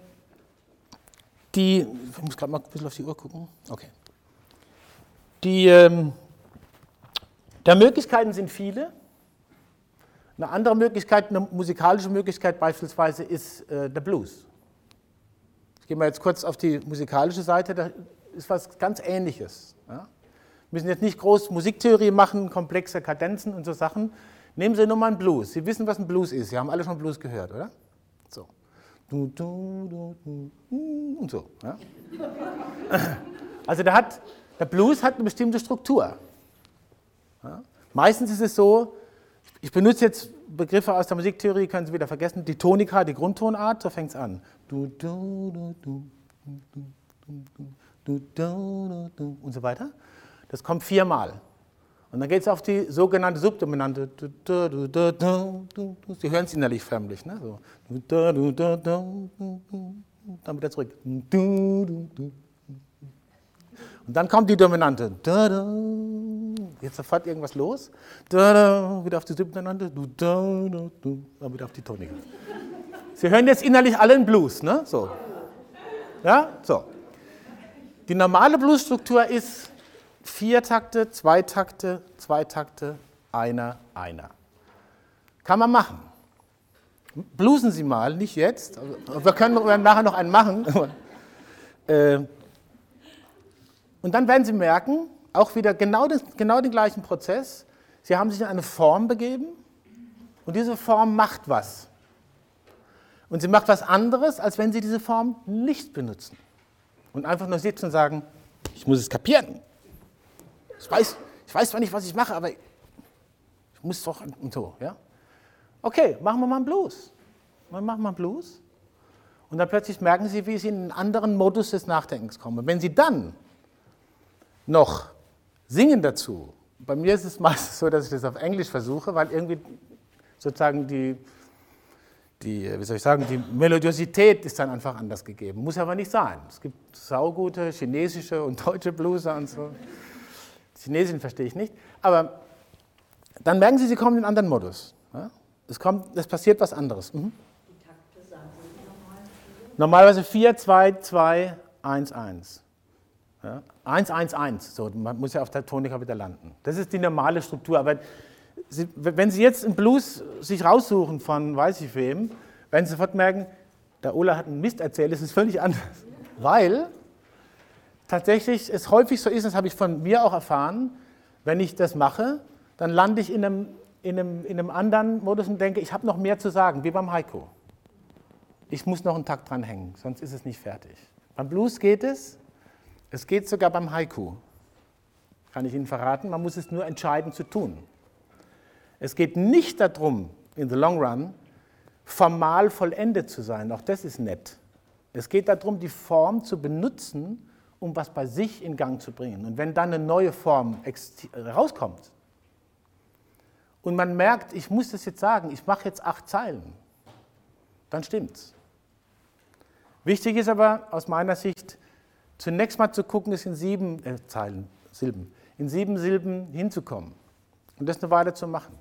die, ich muss gerade mal ein bisschen auf die Uhr gucken. Okay. Die ähm, der Möglichkeiten sind viele. Eine andere Möglichkeit, eine musikalische Möglichkeit beispielsweise ist äh, der Blues. Ich gehe mal jetzt kurz auf die musikalische Seite, da ist was ganz Ähnliches. Ja? Wir müssen jetzt nicht groß Musiktheorie machen, komplexe Kadenzen und so Sachen. Nehmen Sie nur mal einen Blues. Sie wissen, was ein Blues ist. Sie haben alle schon Blues gehört, oder? So. Und so. Ja? Also der, hat, der Blues hat eine bestimmte Struktur. Ja? Meistens ist es so, ich benutze jetzt Begriffe aus der Musiktheorie, können Sie wieder vergessen, die Tonika, die Grundtonart, so fängt es an. Und so weiter. Das kommt viermal. Und dann geht es auf die sogenannte Subdominante. Sie hören es innerlich förmlich. Ne? So. Dann wieder zurück. Und dann kommt die Dominante. Jetzt sofort irgendwas los. Wieder auf die Subdominante. Dann wieder auf die Tonika. Sie hören jetzt innerlich alle einen Blues, ne? So. Ja, so. Die normale Bluesstruktur ist vier Takte, zwei Takte, zwei Takte, einer, einer. Kann man machen. Bluesen Sie mal, nicht jetzt. Wir können nachher noch einen machen. *laughs* Äh, und dann werden Sie merken, auch wieder genau, das, genau den gleichen Prozess. Sie haben sich in eine Form begeben und diese Form macht was. Und sie macht was anderes, als wenn Sie diese Form nicht benutzen. Und einfach nur sitzen und sagen, ich muss es kapieren. Ich weiß, ich weiß zwar nicht, was ich mache, aber ich muss doch und so. Ja? Okay, machen wir mal einen Blues. Machen wir mal einen Blues. Und dann plötzlich merken Sie, wie Sie in einen anderen Modus des Nachdenkens kommen. Wenn Sie dann noch singen dazu. Bei mir ist es *laughs* meistens so, dass ich das auf Englisch versuche, weil irgendwie sozusagen die, die, wie soll ich sagen, die Melodiosität ist dann einfach anders gegeben. Muss aber nicht sein. Es gibt saugute chinesische und deutsche Blueser und so. Chinesischen verstehe ich nicht. Aber dann merken Sie, Sie kommen in einen anderen Modus. Es, kommt, es passiert was anderes. Mhm. Normalerweise 4, 2, 2, 1, 1. Ja? 1, 1, 1, so, man muss ja auf der Tonika wieder landen. Das ist die normale Struktur. Aber Sie, wenn Sie jetzt einen Blues sich raussuchen von weiß ich wem, werden Sie sofort merken, der Ola hat einen Mist erzählt, es ist völlig anders. Weil tatsächlich es häufig so ist, das habe ich von mir auch erfahren, wenn ich das mache, dann lande ich in einem, in einem, in einem anderen Modus und denke, ich habe noch mehr zu sagen, wie beim Haiku. Ich muss noch einen Takt dranhängen, sonst ist es nicht fertig. Beim Blues geht es, es geht sogar beim Haiku. kann ich Ihnen verraten. Man muss es nur entscheiden zu tun. Es geht nicht darum, in the long run, formal vollendet zu sein. Auch das ist nett. Es geht darum, die Form zu benutzen, um was bei sich in Gang zu bringen. Und wenn dann eine neue Form rauskommt und man merkt, ich muss das jetzt sagen, ich mache jetzt acht Zeilen, dann stimmt's. Wichtig ist aber aus meiner Sicht, zunächst mal zu gucken, es in sieben äh, Zeilen, Silben, in sieben Silben hinzukommen und das eine Weile zu machen.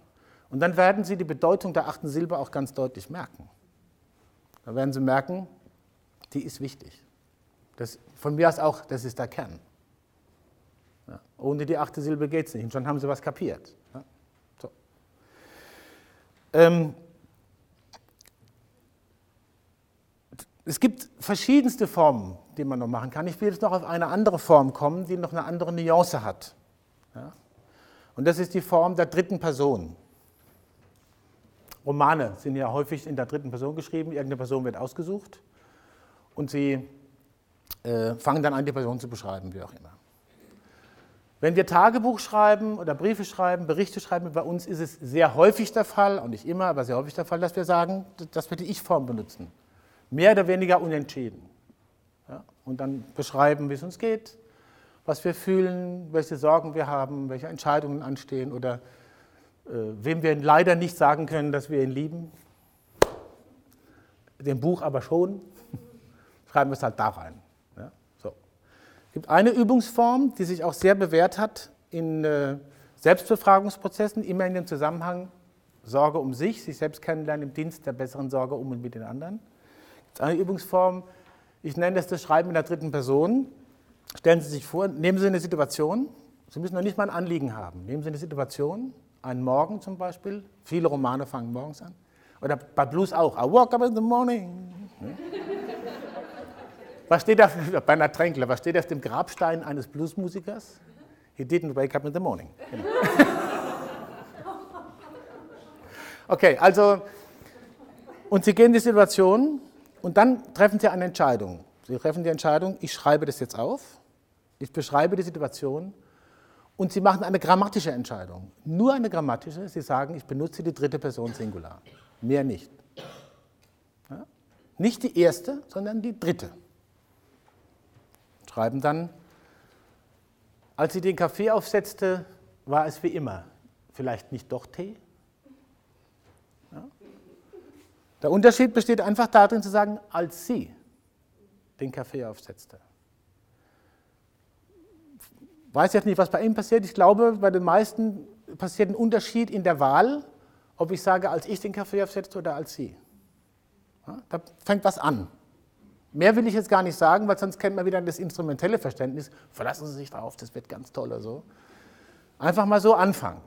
Und dann werden Sie die Bedeutung der achten Silbe auch ganz deutlich merken. Da werden Sie merken, die ist wichtig. Das, von mir aus auch, das ist der Kern. Ja, ohne die achte Silbe geht es nicht. Und schon haben Sie was kapiert. Ja, so. ähm, es gibt verschiedenste Formen, die man noch machen kann. Ich will jetzt noch auf eine andere Form kommen, die noch eine andere Nuance hat. Ja? Und das ist die Form der dritten Person. Romane sind ja häufig in der dritten Person geschrieben, irgendeine Person wird ausgesucht und sie äh, fangen dann an, die Person zu beschreiben, wie auch immer. Wenn wir Tagebuch schreiben oder Briefe schreiben, Berichte schreiben, bei uns ist es sehr häufig der Fall, und nicht immer, aber sehr häufig der Fall, dass wir sagen, dass wir die Ich-Form benutzen. Mehr oder weniger unentschieden. Ja? Und dann beschreiben, wie es uns geht, was wir fühlen, welche Sorgen wir haben, welche Entscheidungen anstehen oder äh, wem wir leider nicht sagen können, dass wir ihn lieben, dem Buch aber schon, schreiben wir es halt da rein. Es gibt eine Übungsform, die sich auch sehr bewährt hat in äh, Selbstbefragungsprozessen, immer in dem Zusammenhang Sorge um sich, sich selbst kennenlernen im Dienst der besseren Sorge um und mit den anderen. Es gibt eine Übungsform, ich nenne das das Schreiben in der dritten Person. Stellen Sie sich vor, nehmen Sie eine Situation, Sie müssen noch nicht mal ein Anliegen haben. Nehmen Sie eine Situation, einen Morgen zum Beispiel. Viele Romane fangen morgens an. Oder bei Blues auch. I woke up in the morning. Was steht da, *laughs* bei Tränkler, was steht auf dem Grabstein eines Bluesmusikers? He didn't wake up in the morning. Genau. Okay, also, und Sie gehen in die Situation und dann treffen Sie eine Entscheidung. Sie treffen die Entscheidung, ich schreibe das jetzt auf, ich beschreibe die Situation und Sie machen eine grammatische Entscheidung. Nur eine grammatische. Sie sagen, ich benutze die dritte Person Singular. Mehr nicht. Ja? Nicht die erste, sondern die dritte. Schreiben dann, als sie den Kaffee aufsetzte, war es wie immer. Vielleicht nicht doch Tee? Ja? Der Unterschied besteht einfach darin zu sagen, als sie den Kaffee aufsetzte weiß jetzt nicht, was bei ihm passiert. Ich glaube, bei den meisten passiert ein Unterschied in der Wahl, ob ich sage, als ich den Kaffee aufsetze oder als Sie. Ja, da fängt was an. Mehr will ich jetzt gar nicht sagen, weil sonst kennt man wieder das instrumentelle Verständnis. Verlassen Sie sich drauf, das wird ganz toll oder so. Einfach mal so anfangen.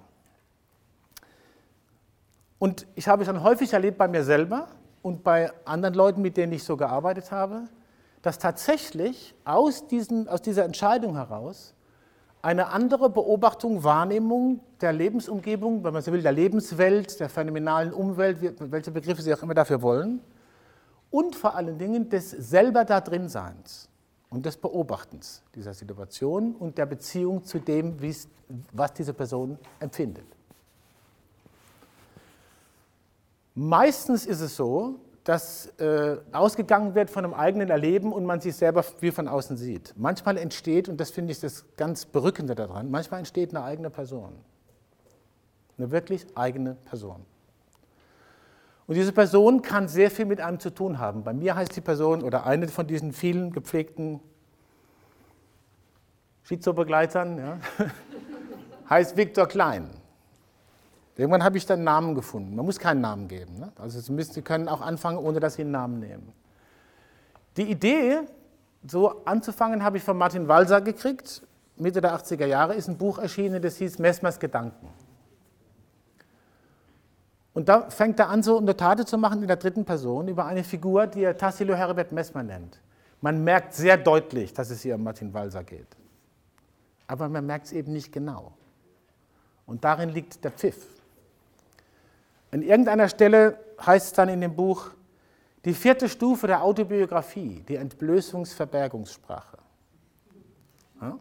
Und ich habe schon häufig erlebt bei mir selber und bei anderen Leuten, mit denen ich so gearbeitet habe, dass tatsächlich aus, diesen, aus dieser Entscheidung heraus eine andere Beobachtung, Wahrnehmung der Lebensumgebung, wenn man so will, der Lebenswelt, der phänomenalen Umwelt, welche Begriffe Sie auch immer dafür wollen, und vor allen Dingen des selber da drin Seins und des Beobachtens dieser Situation und der Beziehung zu dem, was diese Person empfindet. Meistens ist es so, dass äh, ausgegangen wird von einem eigenen Erleben und man sich selber wie von außen sieht. Manchmal entsteht, und das finde ich das ganz Berückende daran, manchmal entsteht eine eigene Person. Eine wirklich eigene Person. Und diese Person kann sehr viel mit einem zu tun haben. Bei mir heißt die Person oder eine von diesen vielen gepflegten Schizobegleitern ja, *laughs* heißt Viktor Klein. Irgendwann habe ich dann Namen gefunden. Man muss keinen Namen geben. Ne? Also Sie, müssen, Sie können auch anfangen, ohne dass Sie einen Namen nehmen. Die Idee, so anzufangen, habe ich von Martin Walser gekriegt. Mitte der 80er Jahre ist ein Buch erschienen, das hieß Messmers Gedanken. Und da fängt er an, so Notate zu machen in der dritten Person über eine Figur, die er Tassilo Herbert Messmer nennt. Man merkt sehr deutlich, dass es hier um Martin Walser geht. Aber man merkt es eben nicht genau. Und darin liegt der Pfiff. An irgendeiner Stelle heißt es dann in dem Buch, die vierte Stufe der Autobiografie, die Entblößungsverbergungssprache. Ja?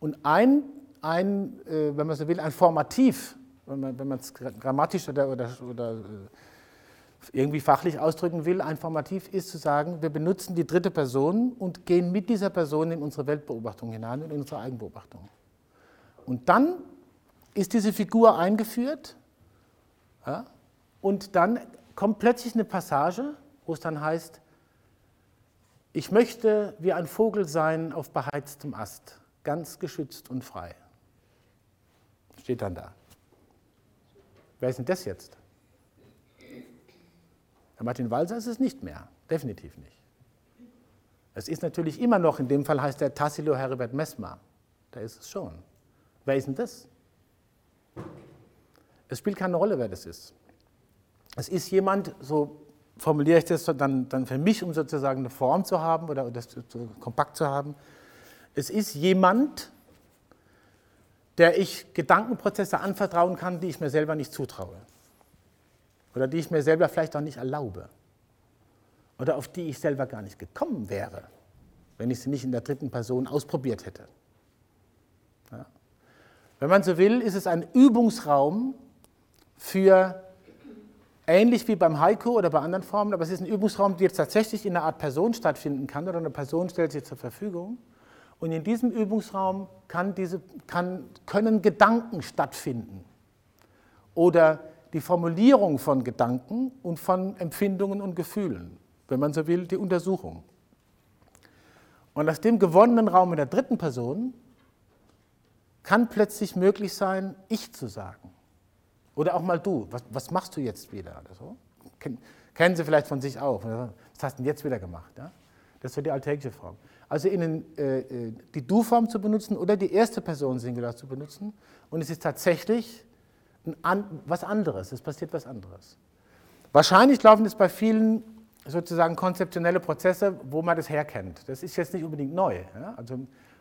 Und ein, ein, äh, wenn man so will, ein Formativ, wenn man es grammatisch oder, oder, oder äh, irgendwie fachlich ausdrücken will, ein Formativ ist zu sagen, wir benutzen die dritte Person und gehen mit dieser Person in unsere Weltbeobachtung hinein, in unsere Eigenbeobachtung. Und dann ist diese Figur eingeführt ja, und dann kommt plötzlich eine Passage, wo es dann heißt, ich möchte wie ein Vogel sein auf beheiztem Ast, ganz geschützt und frei. Steht dann da. Wer ist denn das jetzt? Herr Martin Walser ist es nicht mehr, definitiv nicht. Es ist natürlich immer noch, in dem Fall heißt er Tassilo Heribert Messmer. Da ist es schon. Wer ist denn das? Es spielt keine Rolle, wer das ist. Es ist jemand, so formuliere ich das dann, dann für mich, um sozusagen eine Form zu haben oder das kompakt zu haben. Es ist jemand, der ich Gedankenprozesse anvertrauen kann, die ich mir selber nicht zutraue. Oder die ich mir selber vielleicht auch nicht erlaube. Oder auf die ich selber gar nicht gekommen wäre, wenn ich sie nicht in der dritten Person ausprobiert hätte. Ja. Wenn man so will, ist es ein Übungsraum für, ähnlich wie beim Haiku oder bei anderen Formen, aber es ist ein Übungsraum, der jetzt tatsächlich in einer Art Person stattfinden kann oder eine Person stellt sich zur Verfügung. Und in diesem Übungsraum kann diese, kann, können Gedanken stattfinden oder die Formulierung von Gedanken und von Empfindungen und Gefühlen, wenn man so will, die Untersuchung. Und aus dem gewonnenen Raum in der dritten Person kann plötzlich möglich sein, ich zu sagen. Oder auch mal du, was, was machst du jetzt wieder? Oder so? Kennen Sie vielleicht von sich auch. Was hast du denn jetzt wieder gemacht? Ja? Das ist so die alltägliche Form. Also in äh, äh, die Du-Form zu benutzen oder die erste Person Singular zu benutzen. Und es ist tatsächlich an, was anderes, es passiert was anderes. Wahrscheinlich laufen es bei vielen sozusagen konzeptionelle Prozesse, wo man das herkennt. Das ist jetzt nicht unbedingt neu. Ja? Also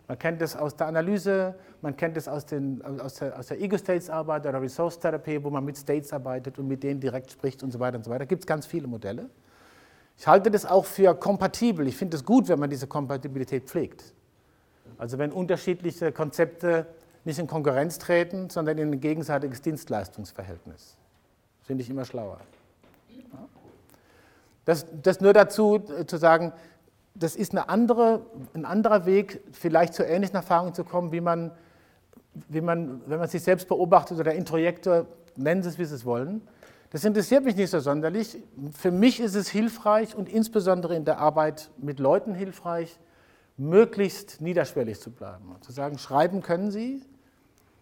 man kennt das aus der Analyse, man kennt das aus, den, aus der, aus der Ego-States-Arbeit oder Resource-Therapie, wo man mit States arbeitet und mit denen direkt spricht und so weiter und so weiter. Da gibt es ganz viele Modelle. Ich halte das auch für kompatibel. Ich finde es gut, wenn man diese Kompatibilität pflegt. Also wenn unterschiedliche Konzepte nicht in Konkurrenz treten, sondern in ein gegenseitiges Dienstleistungsverhältnis. Finde ich immer schlauer. Das, das nur dazu äh, zu sagen, das ist eine andere, ein anderer Weg, vielleicht zu ähnlichen Erfahrungen zu kommen, wie man, wie man, wenn man sich selbst beobachtet oder Introjektor, nennen Sie es, wie Sie es wollen. Das interessiert mich nicht so sonderlich. Für mich ist es hilfreich und insbesondere in der Arbeit mit Leuten hilfreich, möglichst niederschwellig zu bleiben. Zu sagen, schreiben können Sie,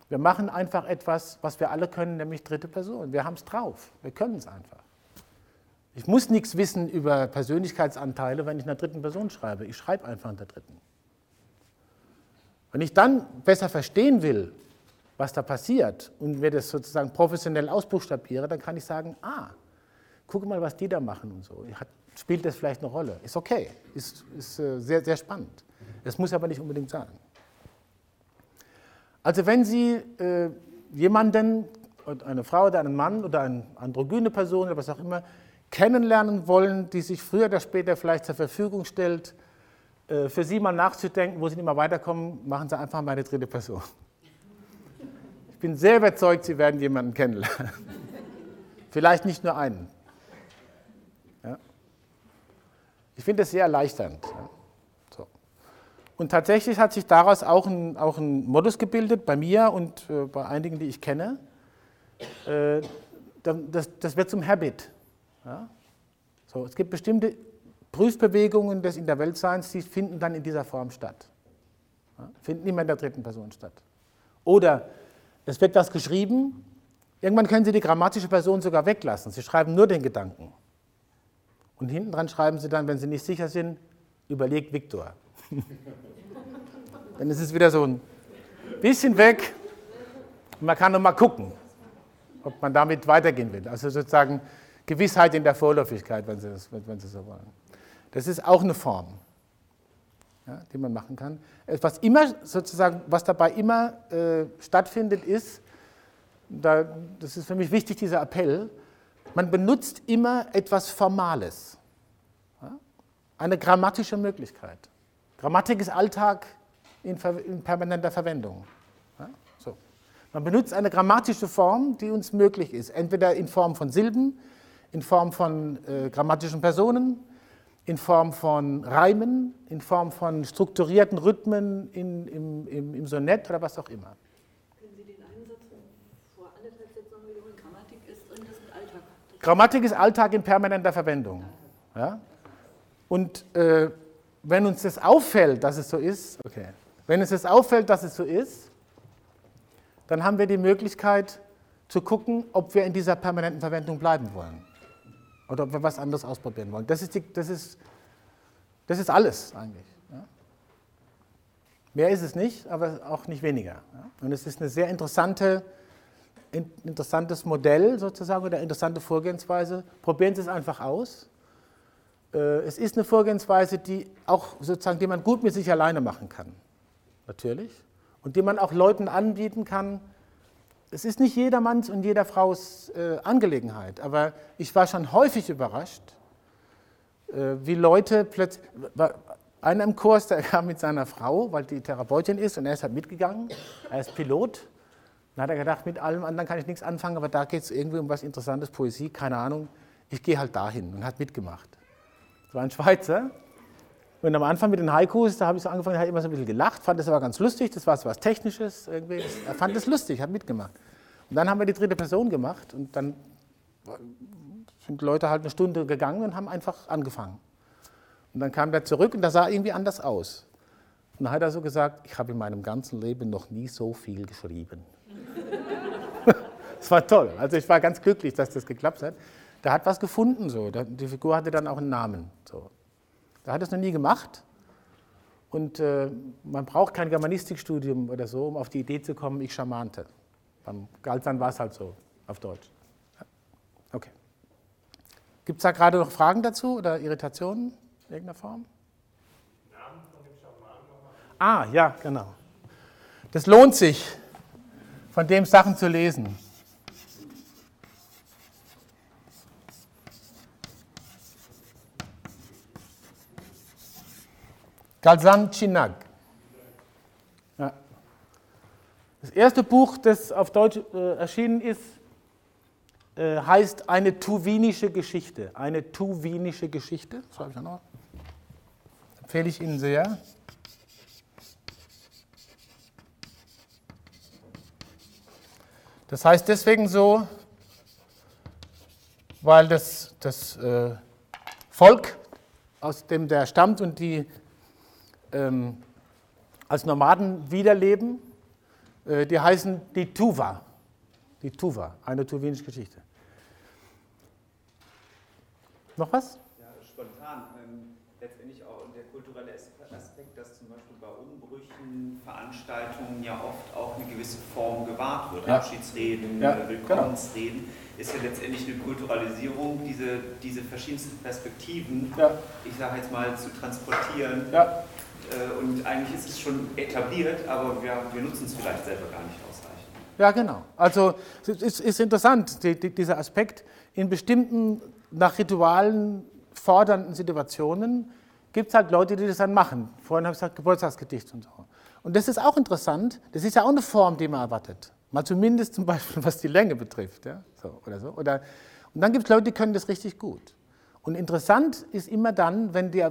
wir machen einfach etwas, was wir alle können, nämlich dritte Person. Wir haben es drauf. Wir können es einfach. Ich muss nichts wissen über Persönlichkeitsanteile, wenn ich in der dritten Person schreibe. Ich schreibe einfach in der dritten. Wenn ich dann besser verstehen will, was da passiert und mir das sozusagen professionell ausbuchstabiere, dann kann ich sagen, ah, guck mal, was die da machen und so. Hat, spielt das vielleicht eine Rolle? Ist okay, ist, ist äh, sehr, sehr spannend. Es muss aber nicht unbedingt sein. Also wenn Sie äh, jemanden, eine Frau oder einen Mann oder eine androgyne Person oder was auch immer, kennenlernen wollen, die sich früher oder später vielleicht zur Verfügung stellt, äh, für Sie mal nachzudenken, wo Sie nicht mehr weiterkommen, machen Sie einfach mal eine dritte Person. Ich bin sehr überzeugt, Sie werden jemanden kennenlernen. *laughs* Vielleicht nicht nur einen. Ja? Ich finde das sehr erleichternd. Ja? Und tatsächlich hat sich daraus auch ein, auch ein Modus gebildet, bei mir und äh, bei einigen, die ich kenne. Äh, das, das, wird zum Habit. Ja? So, es gibt bestimmte Prüfbewegungen des in der Weltseins, die finden dann in dieser Form statt. Ja? Finden immer in der dritten Person statt. Oder es wird was geschrieben, irgendwann können Sie die grammatische Person sogar weglassen. Sie schreiben nur den Gedanken. Und hinten dran schreiben Sie dann, wenn Sie nicht sicher sind, überlegt Viktor. *laughs* Dann ist es wieder so ein bisschen weg und man kann noch mal gucken, ob man damit weitergehen will. Also sozusagen Gewissheit in der Vorläufigkeit, wenn Sie, das, wenn Sie so wollen. Das ist auch eine Form, ja, die man machen kann. Was immer sozusagen, was dabei immer äh, stattfindet, ist, da, das ist für mich wichtig, dieser Appell, man benutzt immer etwas Formales, ja, eine grammatische Möglichkeit. Grammatik ist Alltag in, in permanenter Verwendung. Ja? Man benutzt eine grammatische Form, die uns möglich ist, entweder in Form von Silben, in Form von äh, grammatischen Personen, in Form von Reimen, in Form von strukturierten Rhythmen in, im, im, im Sonett oder was auch immer. Können Sie den einen Satz vor anderthalb Sätzen noch wiederholen? Grammatik ist drin, das ist Alltag. Grammatik ist Alltag in permanenter Verwendung. Ja? Und äh, wenn uns das auffällt, dass es so ist, okay. wenn uns das auffällt, dass es so ist, dann haben wir die Möglichkeit zu gucken, ob wir in dieser permanenten Verwendung bleiben wollen oder ob wir was anderes ausprobieren wollen. Das ist, die, das ist, das ist alles eigentlich. Ja? Mehr ist es nicht, aber auch nicht weniger. Ja? Und es ist ein sehr interessante, in, interessantes Modell sozusagen oder interessante Vorgehensweise. Probieren Sie es einfach aus. Äh, es ist eine Vorgehensweise, die auch sozusagen, die man gut mit sich alleine machen kann, natürlich, und die man auch Leuten anbieten kann. Es ist nicht jedermanns und jeder Fraus äh, Angelegenheit, aber ich war schon häufig überrascht, äh, wie Leute plötzlich, einer im Kurs, der *laughs* kam mit seiner Frau, weil die Therapeutin ist und er ist halt mitgegangen, er ist Pilot. Dann hat er gedacht, mit allem anderen kann ich nichts anfangen, aber da geht es irgendwie um was Interessantes, Poesie, keine Ahnung. Ich gehe halt dahin und hat mitgemacht. Das war ein Schweizer. Und am Anfang mit den Haikus, da habe ich so angefangen, hat immer so ein bisschen gelacht, fand das aber ganz lustig, das war so was Technisches irgendwie. Er fand das lustig, hat mitgemacht. Und dann haben wir die dritte Person gemacht und dann sind Leute halt eine Stunde gegangen und haben einfach angefangen. Und dann kam der zurück und das sah irgendwie anders aus. Und dann hat er so gesagt, ich habe in meinem ganzen Leben noch nie so viel geschrieben. *laughs* das war toll. Also ich war ganz glücklich, dass das geklappt hat. Der hat was gefunden so. Die Figur hatte dann auch einen Namen. So. Der hat es noch nie gemacht. Und äh, man braucht kein Germanistikstudium oder so, um auf die Idee zu kommen, ich charmante. Beim Galzan war es halt so, auf Deutsch. Okay. Gibt es da gerade noch Fragen dazu oder Irritationen in irgendeiner Form? Ah, ja, genau. Das lohnt sich, von dem Sachen zu lesen. Galzan Chinag. Ja. Das erste Buch, das auf Deutsch äh, erschienen ist, äh, heißt Eine tuwinische Geschichte. Eine tuwinische Geschichte, schreibe ich auch noch. Empfehle ich Ihnen sehr. Das heißt deswegen so, weil das, das äh, Volk, aus dem der stammt und die ähm, als Nomaden wiederleben. Äh, die heißen die Tuva. Die Tuva, eine tuwinische Geschichte. Noch was? Ja, spontan. Ähm, letztendlich auch der kulturelle Aspekt, dass zum Beispiel bei Umbrüchen, Veranstaltungen ja oft auch eine gewisse Form gewahrt wird. Ja. Abschiedsreden, Ja, äh, Willkommensreden, ist ja letztendlich eine Kulturalisierung, diese, diese verschiedensten Perspektiven, Ja. ich sage jetzt mal, zu transportieren. Ja, Äh, Und eigentlich ist es schon etabliert, aber wir, wir nutzen es vielleicht selber gar nicht ausreichend. ja genau. Also es ist, ist interessant, die, die, dieser Aspekt. In bestimmten nach Ritualen fordernden Situationen gibt es halt Leute, die das dann machen. Vorhin habe ich gesagt, Geburtstagsgedicht und so. Und das ist auch interessant. Das ist ja auch eine Form, die man erwartet. Mal zumindest zum Beispiel, was die Länge betrifft. Ja? So, oder so. Oder, und dann gibt es Leute, die können das richtig gut. Und interessant ist immer dann, wenn die,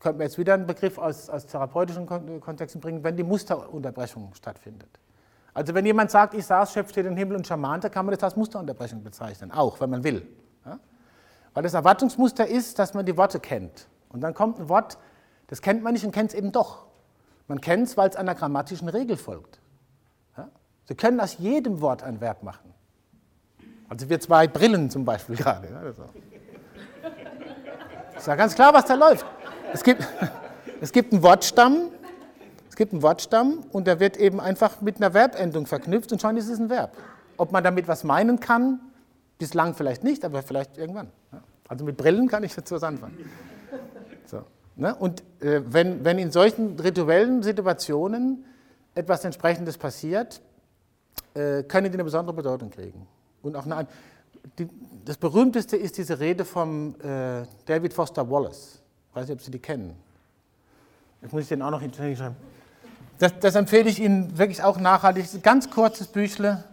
könnte man jetzt wieder einen Begriff aus, aus therapeutischen Kon- Kontexten bringen, wenn die Musterunterbrechung stattfindet. Also wenn jemand sagt, ich saß, Chef im Himmel und charmante, kann man das als Musterunterbrechung bezeichnen, auch wenn man will. Ja? Weil das Erwartungsmuster ist, dass man die Worte kennt. Und dann kommt ein Wort, das kennt man nicht und kennt es eben doch. Man kennt es, weil es einer grammatischen Regel folgt. Ja? Sie können aus jedem Wort ein Verb machen. Also wir zwei Brillen zum Beispiel *laughs* gerade. Ja, das ist ja ganz klar, was da läuft. Es gibt, *laughs* es gibt einen Wortstamm, es gibt einen Wortstamm und der wird eben einfach mit einer Verbendung verknüpft und schon ist es ein Verb. Ob man damit was meinen kann, bislang vielleicht nicht, aber vielleicht irgendwann. Also mit Brillen kann ich jetzt was anfangen. So, ne? Und äh, wenn, wenn in solchen rituellen Situationen etwas entsprechendes passiert, äh, können die eine besondere Bedeutung kriegen. Und auch eine, die, das berühmteste ist diese Rede von äh, David Foster Wallace. Ich weiß nicht, ob Sie die kennen. Jetzt muss ich den auch noch hinschreiben. Das, das empfehle ich Ihnen wirklich auch nachhaltig. Das ist ein ganz kurzes Büchle.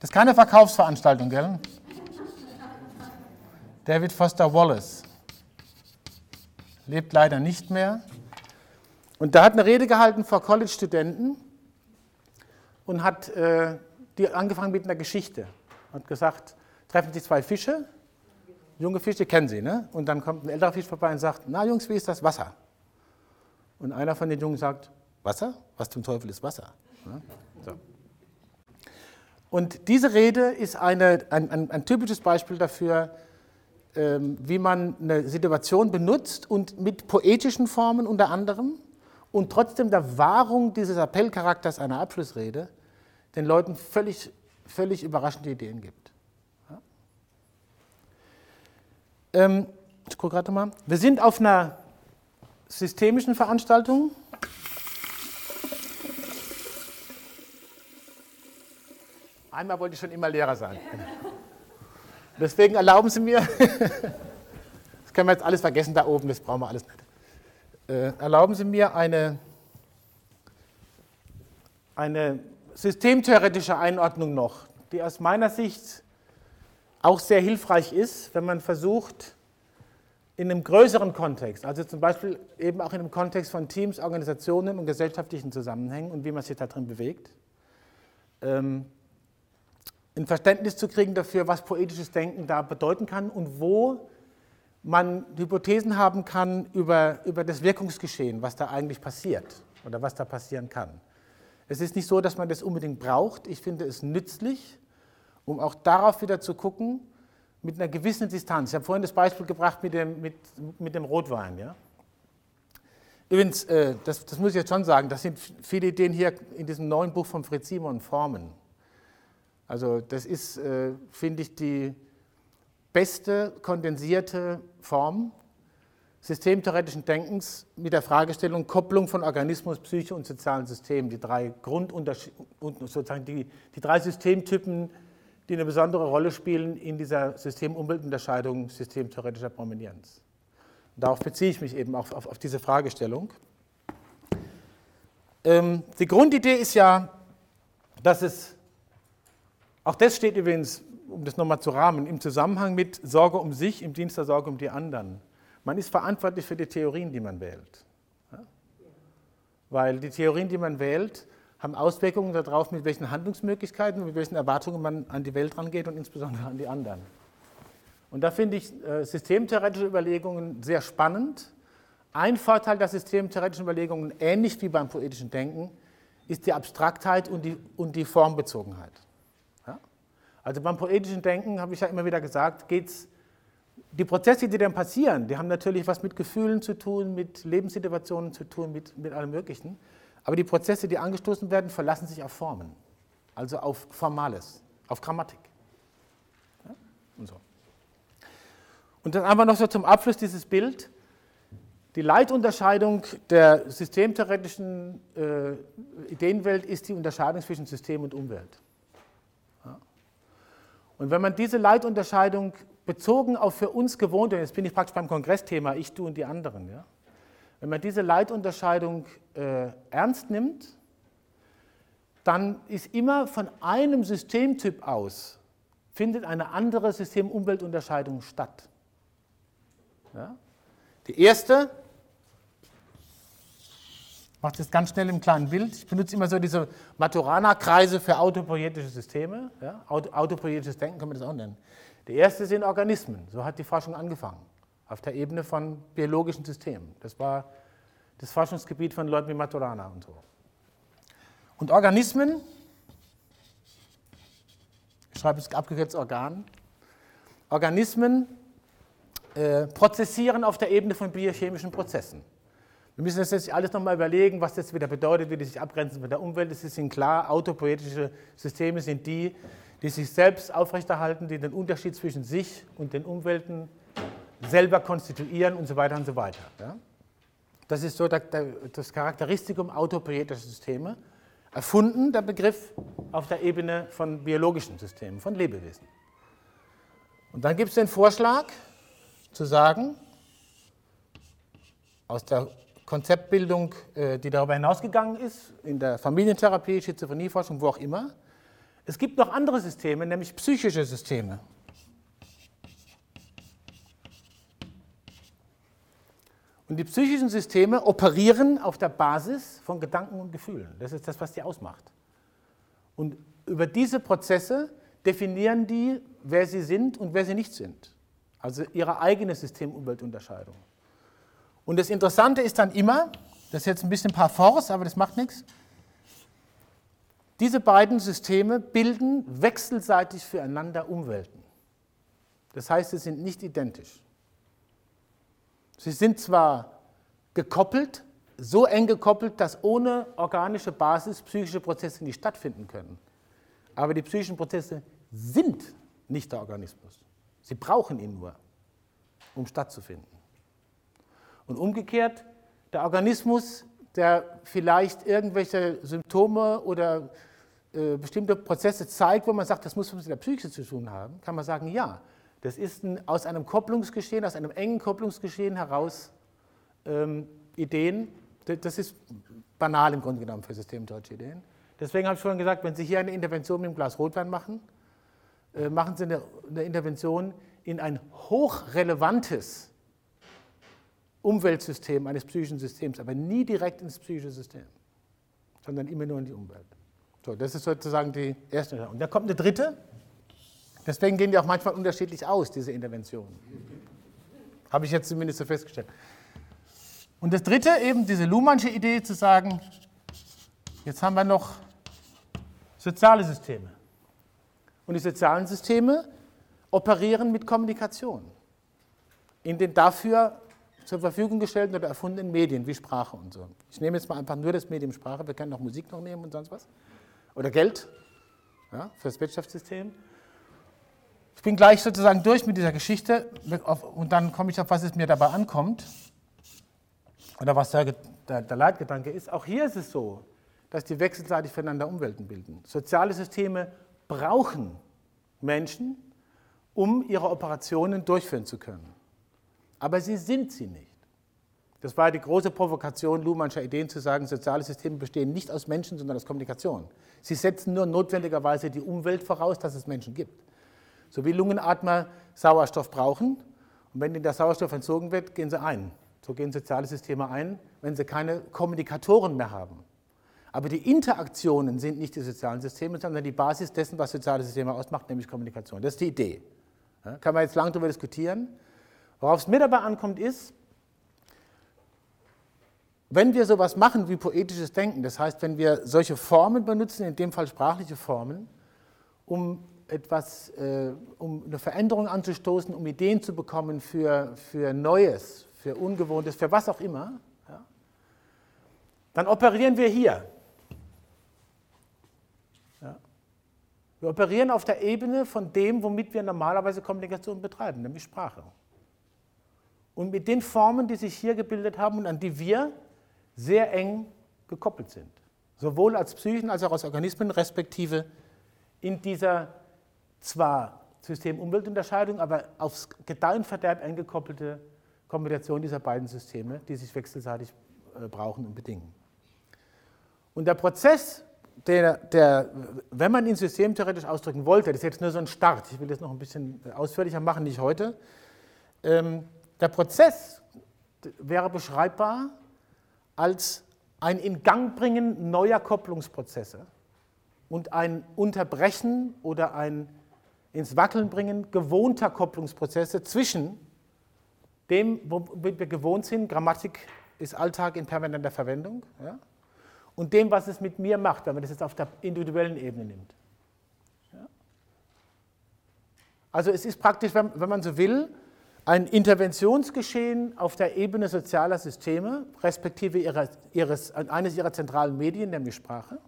Das ist keine Verkaufsveranstaltung, gell? David Foster Wallace lebt leider nicht mehr. Und da hat eine Rede gehalten vor College-Studenten und hat äh, die angefangen mit einer Geschichte. Hat gesagt, treffen sich zwei Fische, junge Fische kennen sie, ne? Und dann kommt ein älterer Fisch vorbei und sagt, na Jungs, wie ist das Wasser? Und einer von den Jungen sagt, Wasser? Was zum Teufel ist Wasser? Ja? So. Und diese Rede ist eine, ein, ein, ein typisches Beispiel dafür, ähm, wie man eine Situation benutzt und mit poetischen Formen unter anderem und trotzdem der Wahrung dieses Appellcharakters einer Abschlussrede den Leuten völlig, völlig überraschende Ideen gibt. Ja? Ähm, ich gucke gerade mal. Wir sind auf einer systemischen Veranstaltung. Einmal wollte ich schon immer Lehrer sein. *laughs* Deswegen erlauben Sie mir, *laughs* das können wir jetzt alles vergessen da oben, das brauchen wir alles nicht. Äh, erlauben Sie mir eine, eine systemtheoretische Einordnung noch, die aus meiner Sicht auch sehr hilfreich ist, wenn man versucht, in einem größeren Kontext, also zum Beispiel eben auch in einem Kontext von Teams, Organisationen und gesellschaftlichen Zusammenhängen und wie man sich da drin bewegt, ähm, ein Verständnis zu kriegen dafür, was poetisches Denken da bedeuten kann und wo man Hypothesen haben kann über, über das Wirkungsgeschehen, was da eigentlich passiert oder was da passieren kann. Es ist nicht so, dass man das unbedingt braucht. Ich finde es nützlich, um auch darauf wieder zu gucken, mit einer gewissen Distanz. Ich habe vorhin das Beispiel gebracht mit dem, mit, mit dem Rotwein. Ja? Übrigens, äh, das, das muss ich jetzt schon sagen, das sind viele Ideen hier in diesem neuen Buch von Fritz Simon, Formen. Also das ist, äh, finde ich, die beste kondensierte Form systemtheoretischen Denkens mit der Fragestellung Kopplung von Organismus, Psyche und sozialen Systemen, die drei Grundunterschiede, sozusagen die, die drei Systemtypen, die eine besondere Rolle spielen in dieser System-Umwelt-Unterscheidung systemtheoretischer Prominenz. Und darauf beziehe ich mich eben auch auf, auf diese Fragestellung. Ähm, die Grundidee ist ja, dass es, auch das steht übrigens, um das nochmal zu rahmen, im Zusammenhang mit Sorge um sich, im Dienst der Sorge um die anderen. Man ist verantwortlich für die Theorien, die man wählt. Ja? Weil die Theorien, die man wählt, haben Auswirkungen darauf, mit welchen Handlungsmöglichkeiten und mit welchen Erwartungen man an die Welt rangeht und insbesondere an die anderen. Und da finde ich äh, systemtheoretische Überlegungen sehr spannend. Ein Vorteil der systemtheoretischen Überlegungen, ähnlich wie beim poetischen Denken, ist die Abstraktheit und die, und die Formbezogenheit. Ja? Also beim poetischen Denken, habe ich ja immer wieder gesagt, geht es, die Prozesse, die dann passieren, die haben natürlich was mit Gefühlen zu tun, mit Lebenssituationen zu tun, mit, mit allem Möglichen. Aber die Prozesse, die angestoßen werden, verlassen sich auf Formen, also auf Formales, auf Grammatik. Ja? Und, so. und dann einfach noch so zum Abschluss dieses Bild. Die Leitunterscheidung der systemtheoretischen äh, Ideenwelt ist die Unterscheidung zwischen System und Umwelt. Ja? Und wenn man diese Leitunterscheidung bezogen auf für uns gewohnte, jetzt bin ich praktisch beim Kongressthema, ich, du und die anderen, ja? Wenn man diese Leitunterscheidung äh, ernst nimmt, dann ist immer von einem Systemtyp aus, findet eine andere System-Umwelt-Unterscheidung statt. Ja? Die erste, ich mache das ganz schnell im kleinen Bild, ich benutze immer so diese Maturana-Kreise für autopoietische Systeme, ja? autopoietisches Denken kann man das auch nennen. Die erste sind Organismen, so hat die Forschung angefangen auf der Ebene von biologischen Systemen. Das war das Forschungsgebiet von Leuten wie Maturana und so. Und Organismen, ich schreibe es abgekürzt Organ, Organismen äh, prozessieren auf der Ebene von biochemischen Prozessen. Wir müssen uns jetzt alles nochmal überlegen, was das wieder bedeutet, wie die sich abgrenzen von der Umwelt. Es ist ihnen klar, autopoetische Systeme sind die, die sich selbst aufrechterhalten, die den Unterschied zwischen sich und den Umwelten selber konstituieren und so weiter und so weiter. Ja? Das ist so das Charakteristikum autopoietischer Systeme. Erfunden, der Begriff, auf der Ebene von biologischen Systemen, von Lebewesen. Und dann gibt es den Vorschlag zu sagen, aus der Konzeptbildung, äh, die darüber hinausgegangen ist, in der Familientherapie, Schizophrenieforschung, wo auch immer. Es gibt noch andere Systeme, nämlich psychische Systeme. Und die psychischen Systeme operieren auf der Basis von Gedanken und Gefühlen. Das ist das, was die ausmacht. Und über diese Prozesse definieren die, wer sie sind und wer sie nicht sind. Also ihre eigene System-Umwelt-Unterscheidung. Und das Interessante ist dann immer, das ist jetzt ein bisschen par force, aber das macht nichts, diese beiden Systeme bilden wechselseitig füreinander Umwelten. Das heißt, sie sind nicht identisch. Sie sind zwar gekoppelt, so eng gekoppelt, dass ohne organische Basis psychische Prozesse nicht stattfinden können. Aber die psychischen Prozesse sind nicht der Organismus. Sie brauchen ihn nur, um stattzufinden. Und umgekehrt, der Organismus, der vielleicht irgendwelche Symptome oder äh, bestimmte Prozesse zeigt, wo man sagt, das muss mit der Psyche zu tun haben, kann man sagen, ja, das ist ein, aus einem Kopplungsgeschehen, aus einem engen Kopplungsgeschehen heraus ähm, Ideen. Das ist banal im Grunde genommen für systemdeutsche Ideen. Deswegen habe ich vorhin gesagt, wenn Sie hier eine Intervention mit einem Glas Rotwein machen, äh, machen Sie eine, eine Intervention in ein hochrelevantes Umweltsystem eines psychischen Systems, aber nie direkt ins psychische System, sondern immer nur in die Umwelt. So, das ist sozusagen die erste. Und da kommt eine dritte. Deswegen gehen die auch manchmal unterschiedlich aus, diese Interventionen. Habe ich jetzt zumindest so festgestellt. Und das dritte, eben diese Luhmannsche Idee zu sagen, jetzt haben wir noch soziale Systeme. Und die sozialen Systeme operieren mit Kommunikation in den dafür zur Verfügung gestellten oder erfundenen Medien wie Sprache und so. Ich nehme jetzt mal einfach nur das Medium Sprache, wir können auch Musik noch nehmen und sonst was. Oder Geld ja, für das Wirtschaftssystem. Ich bin gleich sozusagen durch mit dieser Geschichte und dann komme ich auf, was es mir dabei ankommt oder was der, der, der Leitgedanke ist. Auch hier ist es so, dass die wechselseitig füreinander Umwelten bilden. Soziale Systeme brauchen Menschen, um ihre Operationen durchführen zu können. Aber sie sind sie nicht. Das war die große Provokation Luhmannscher Ideen zu sagen, soziale Systeme bestehen nicht aus Menschen, sondern aus Kommunikation. Sie setzen nur notwendigerweise die Umwelt voraus, dass es Menschen gibt. So wie Lungenatmer Sauerstoff brauchen und wenn ihnen der Sauerstoff entzogen wird, gehen sie ein. So gehen soziale Systeme ein, wenn sie keine Kommunikatoren mehr haben. Aber die Interaktionen sind nicht die sozialen Systeme, sondern die Basis dessen, was soziale Systeme ausmacht, nämlich Kommunikation. Das ist die Idee. Ja, kann man jetzt lange darüber diskutieren. Worauf es mir dabei ankommt, ist, wenn wir sowas machen wie poetisches Denken, das heißt, wenn wir solche Formen benutzen, in dem Fall sprachliche Formen, um etwas, äh, um eine Veränderung anzustoßen, um Ideen zu bekommen für, für Neues, für Ungewohntes, für was auch immer, ja, dann operieren wir hier. Ja. Wir operieren auf der Ebene von dem, womit wir normalerweise Kommunikation betreiben, nämlich Sprache. Und mit den Formen, die sich hier gebildet haben und an die wir sehr eng gekoppelt sind. Sowohl als Psychen als auch als Organismen, respektive in dieser zwar System-Umwelt-Unterscheidung, aber aufs Gedeihenverderb eng gekoppelte Kombination dieser beiden Systeme, die sich wechselseitig äh, brauchen und bedingen. Und der Prozess, der, der, wenn man ihn systemtheoretisch ausdrücken wollte, das ist jetzt nur so ein Start, ich will das noch ein bisschen ausführlicher machen, nicht heute, ähm, der Prozess wäre beschreibbar als ein Ingangbringen neuer Kopplungsprozesse und ein Unterbrechen oder ein ins Wackeln bringen gewohnter Kopplungsprozesse zwischen dem, womit wir gewohnt sind, Grammatik ist Alltag in permanenter Verwendung, ja, und dem, was es mit mir macht, wenn man das jetzt auf der individuellen Ebene nimmt. Ja. Also es ist praktisch, wenn, wenn man so will, ein Interventionsgeschehen auf der Ebene sozialer Systeme, respektive ihrer, ihres, eines ihrer zentralen Medien, nämlich Sprache,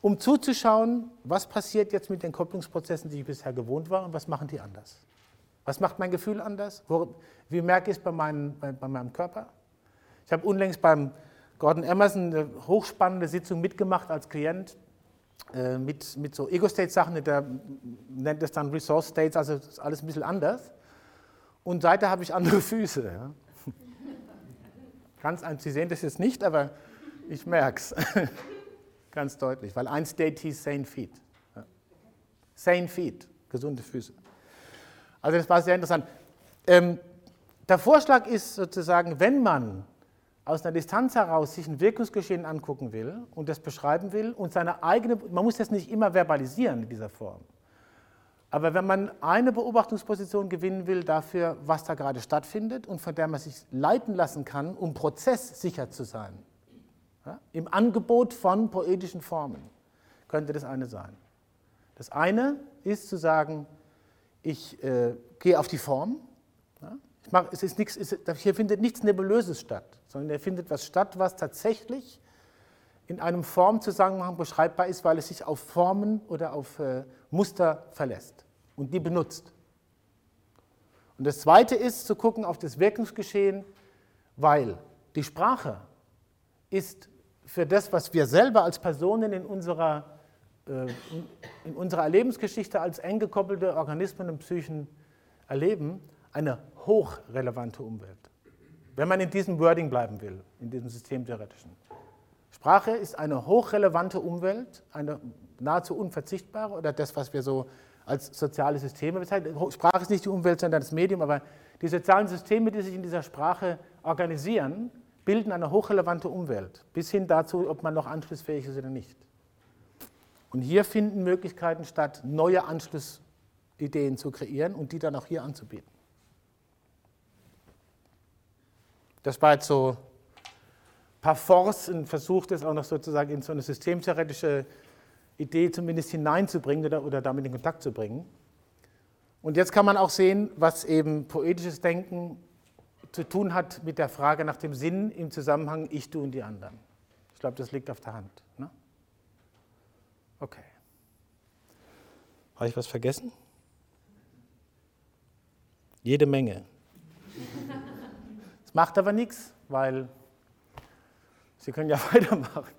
um zuzuschauen, was passiert jetzt mit den Kopplungsprozessen, die ich bisher gewohnt war und was machen die anders. Was macht mein Gefühl anders? Wie merke ich es bei, bei, bei meinem Körper? Ich habe unlängst beim Gordon Emerson eine hochspannende Sitzung mitgemacht als Klient äh, mit, mit so Ego-State-Sachen, der nennt es dann Resource-States, also alles ein bisschen anders und seither habe ich andere *laughs* Füße. Ja. Ganz, Sie sehen das jetzt nicht, aber ich merke es *laughs* ganz deutlich, weil ein State hieß Sane Feet. Sane Feet, gesunde Füße. Also das war sehr interessant. Ähm, der Vorschlag ist sozusagen, wenn man aus einer Distanz heraus sich ein Wirkungsgeschehen angucken will und das beschreiben will und seine eigene, man muss das nicht immer verbalisieren in dieser Form, aber wenn man eine Beobachtungsposition gewinnen will dafür, was da gerade stattfindet und von der man sich leiten lassen kann, um prozesssicher zu sein, ja, im Angebot von poetischen Formen, könnte das eine sein. Das eine ist zu sagen, ich äh, gehe auf die Form. Ja, mach, es ist nichts, es, hier findet nichts Nebulöses statt, sondern hier findet was statt, was tatsächlich in einem Formzusammenhang beschreibbar ist, weil es sich auf Formen oder auf äh, Muster verlässt und die benutzt. Und das Zweite ist zu gucken auf das Wirkungsgeschehen, weil die Sprache ist für das, was wir selber als Personen in unserer, äh, in unserer Erlebensgeschichte als eng gekoppelte Organismen und Psychen erleben, eine hochrelevante Umwelt. Wenn man in diesem Wording bleiben will, in diesem systemtheoretischen. Sprache ist eine hochrelevante Umwelt, eine nahezu unverzichtbare oder das, was wir so als soziale Systeme bezeichnen. Sprache ist nicht die Umwelt, sondern das Medium, aber die sozialen Systeme, die sich in dieser Sprache organisieren, bilden eine hochrelevante Umwelt, bis hin dazu, ob man noch anschlussfähig ist oder nicht. Und hier finden Möglichkeiten statt, neue Anschlussideen zu kreieren und die dann auch hier anzubieten. Das war jetzt so par force ein Versuch, das auch noch sozusagen in so eine systemtheoretische Idee zumindest hineinzubringen oder, oder damit in Kontakt zu bringen. Und jetzt kann man auch sehen, was eben poetisches Denken zu tun hat mit der Frage nach dem Sinn im Zusammenhang ich, du und die anderen. Ich glaube, das liegt auf der Hand. Ne? Okay. Habe ich was vergessen? Jede Menge. Das macht aber nichts, weil Sie können ja *laughs* weitermachen.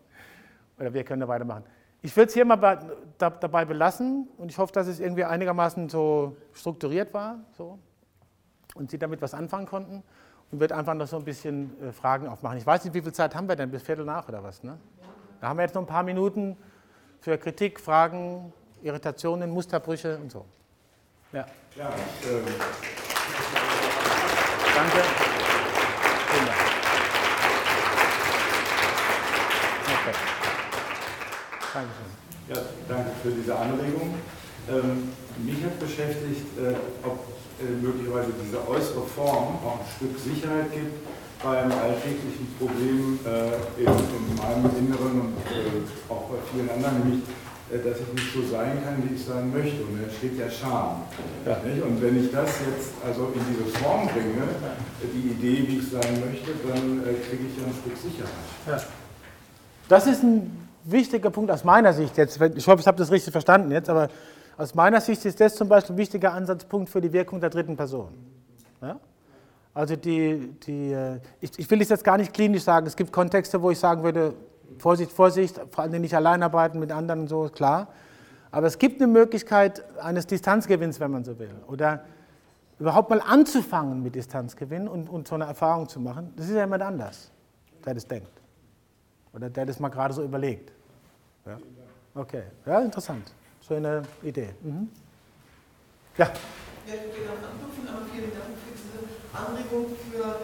Oder wir können ja weitermachen. Ich würde es hier mal bei, da, dabei belassen und ich hoffe, dass es irgendwie einigermaßen so strukturiert war so, und Sie damit was anfangen konnten und würde einfach noch so ein bisschen äh, Fragen aufmachen. Ich weiß nicht, wie viel Zeit haben wir denn? Bis Viertel nach oder was? Ne? Da haben wir jetzt noch ein paar Minuten für Kritik, Fragen, Irritationen, Musterbrüche und so. Ja. ja ähm. Danke. Vielen Dank. Dankeschön. Ja, danke für diese Anregung. Ähm, mich hat beschäftigt, äh, ob äh, möglicherweise diese äußere Form auch ein Stück Sicherheit gibt beim alltäglichen Problem äh, in, in, meinem Inneren und äh, auch bei vielen anderen, nämlich, äh, dass ich nicht so sein kann, wie ich sein möchte. Und da steht ja Scham. Ja. Und wenn ich das jetzt also in diese Form bringe, die Idee, wie ich sein möchte, dann äh, kriege ich ja ein Stück Sicherheit. Ja. Das ist ein wichtiger Punkt aus meiner Sicht jetzt, ich hoffe, ich habe das richtig verstanden jetzt, aber aus meiner Sicht ist das zum Beispiel ein wichtiger Ansatzpunkt für die Wirkung der dritten Person. Ja? Also die, die äh, ich, ich, will es jetzt gar nicht klinisch sagen, es gibt Kontexte, wo ich sagen würde, Vorsicht, Vorsicht, vor allem nicht allein arbeiten mit anderen und so, klar. Aber es gibt eine Möglichkeit eines Distanzgewinns, wenn man so will. Oder überhaupt mal anzufangen mit Distanzgewinn und, und so eine Erfahrung zu machen. Das ist ja jemand anders, der das denkt. Oder der das mal gerade so überlegt. Ja? Okay, ja, interessant. Schöne Idee. Mhm. Ja. Ja, ich würde gerne anknüpfen, aber vielen Dank für diese Anregung für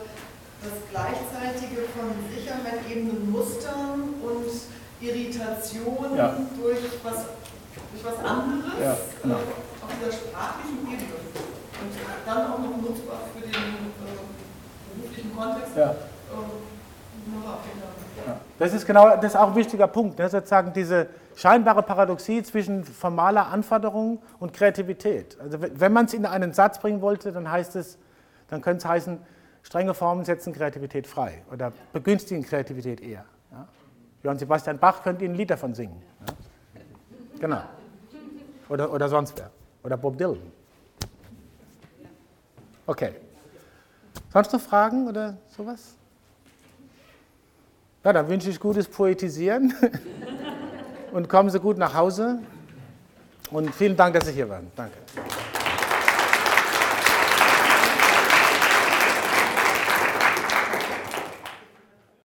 das Gleichzeitige von sicherheitgebenden Mustern und Irritationen ja. durch, was, durch was anderes ja, genau. äh, auf dieser sprachlichen Ebene. Und dann auch noch nutzbar für den äh, beruflichen Kontext. Ja. Äh, den das ist genau, das ist auch ein wichtiger Punkt, ne? sozusagen diese scheinbare Paradoxie zwischen formaler Anforderung und Kreativität. Also wenn man es in einen Satz bringen wollte, dann heißt es, dann könnte es heißen, strenge Formen setzen Kreativität frei oder begünstigen Kreativität eher. Ja? Johann Sebastian Bach könnte Ihnen ein Lied davon singen. Ja? Genau. Oder, oder sonst wer. Oder Bob Dylan. Okay. Sonst noch Fragen oder sowas? Ja, dann wünsche ich gutes Poetisieren *laughs* und kommen Sie gut nach Hause. Und vielen Dank, dass Sie hier waren. Danke.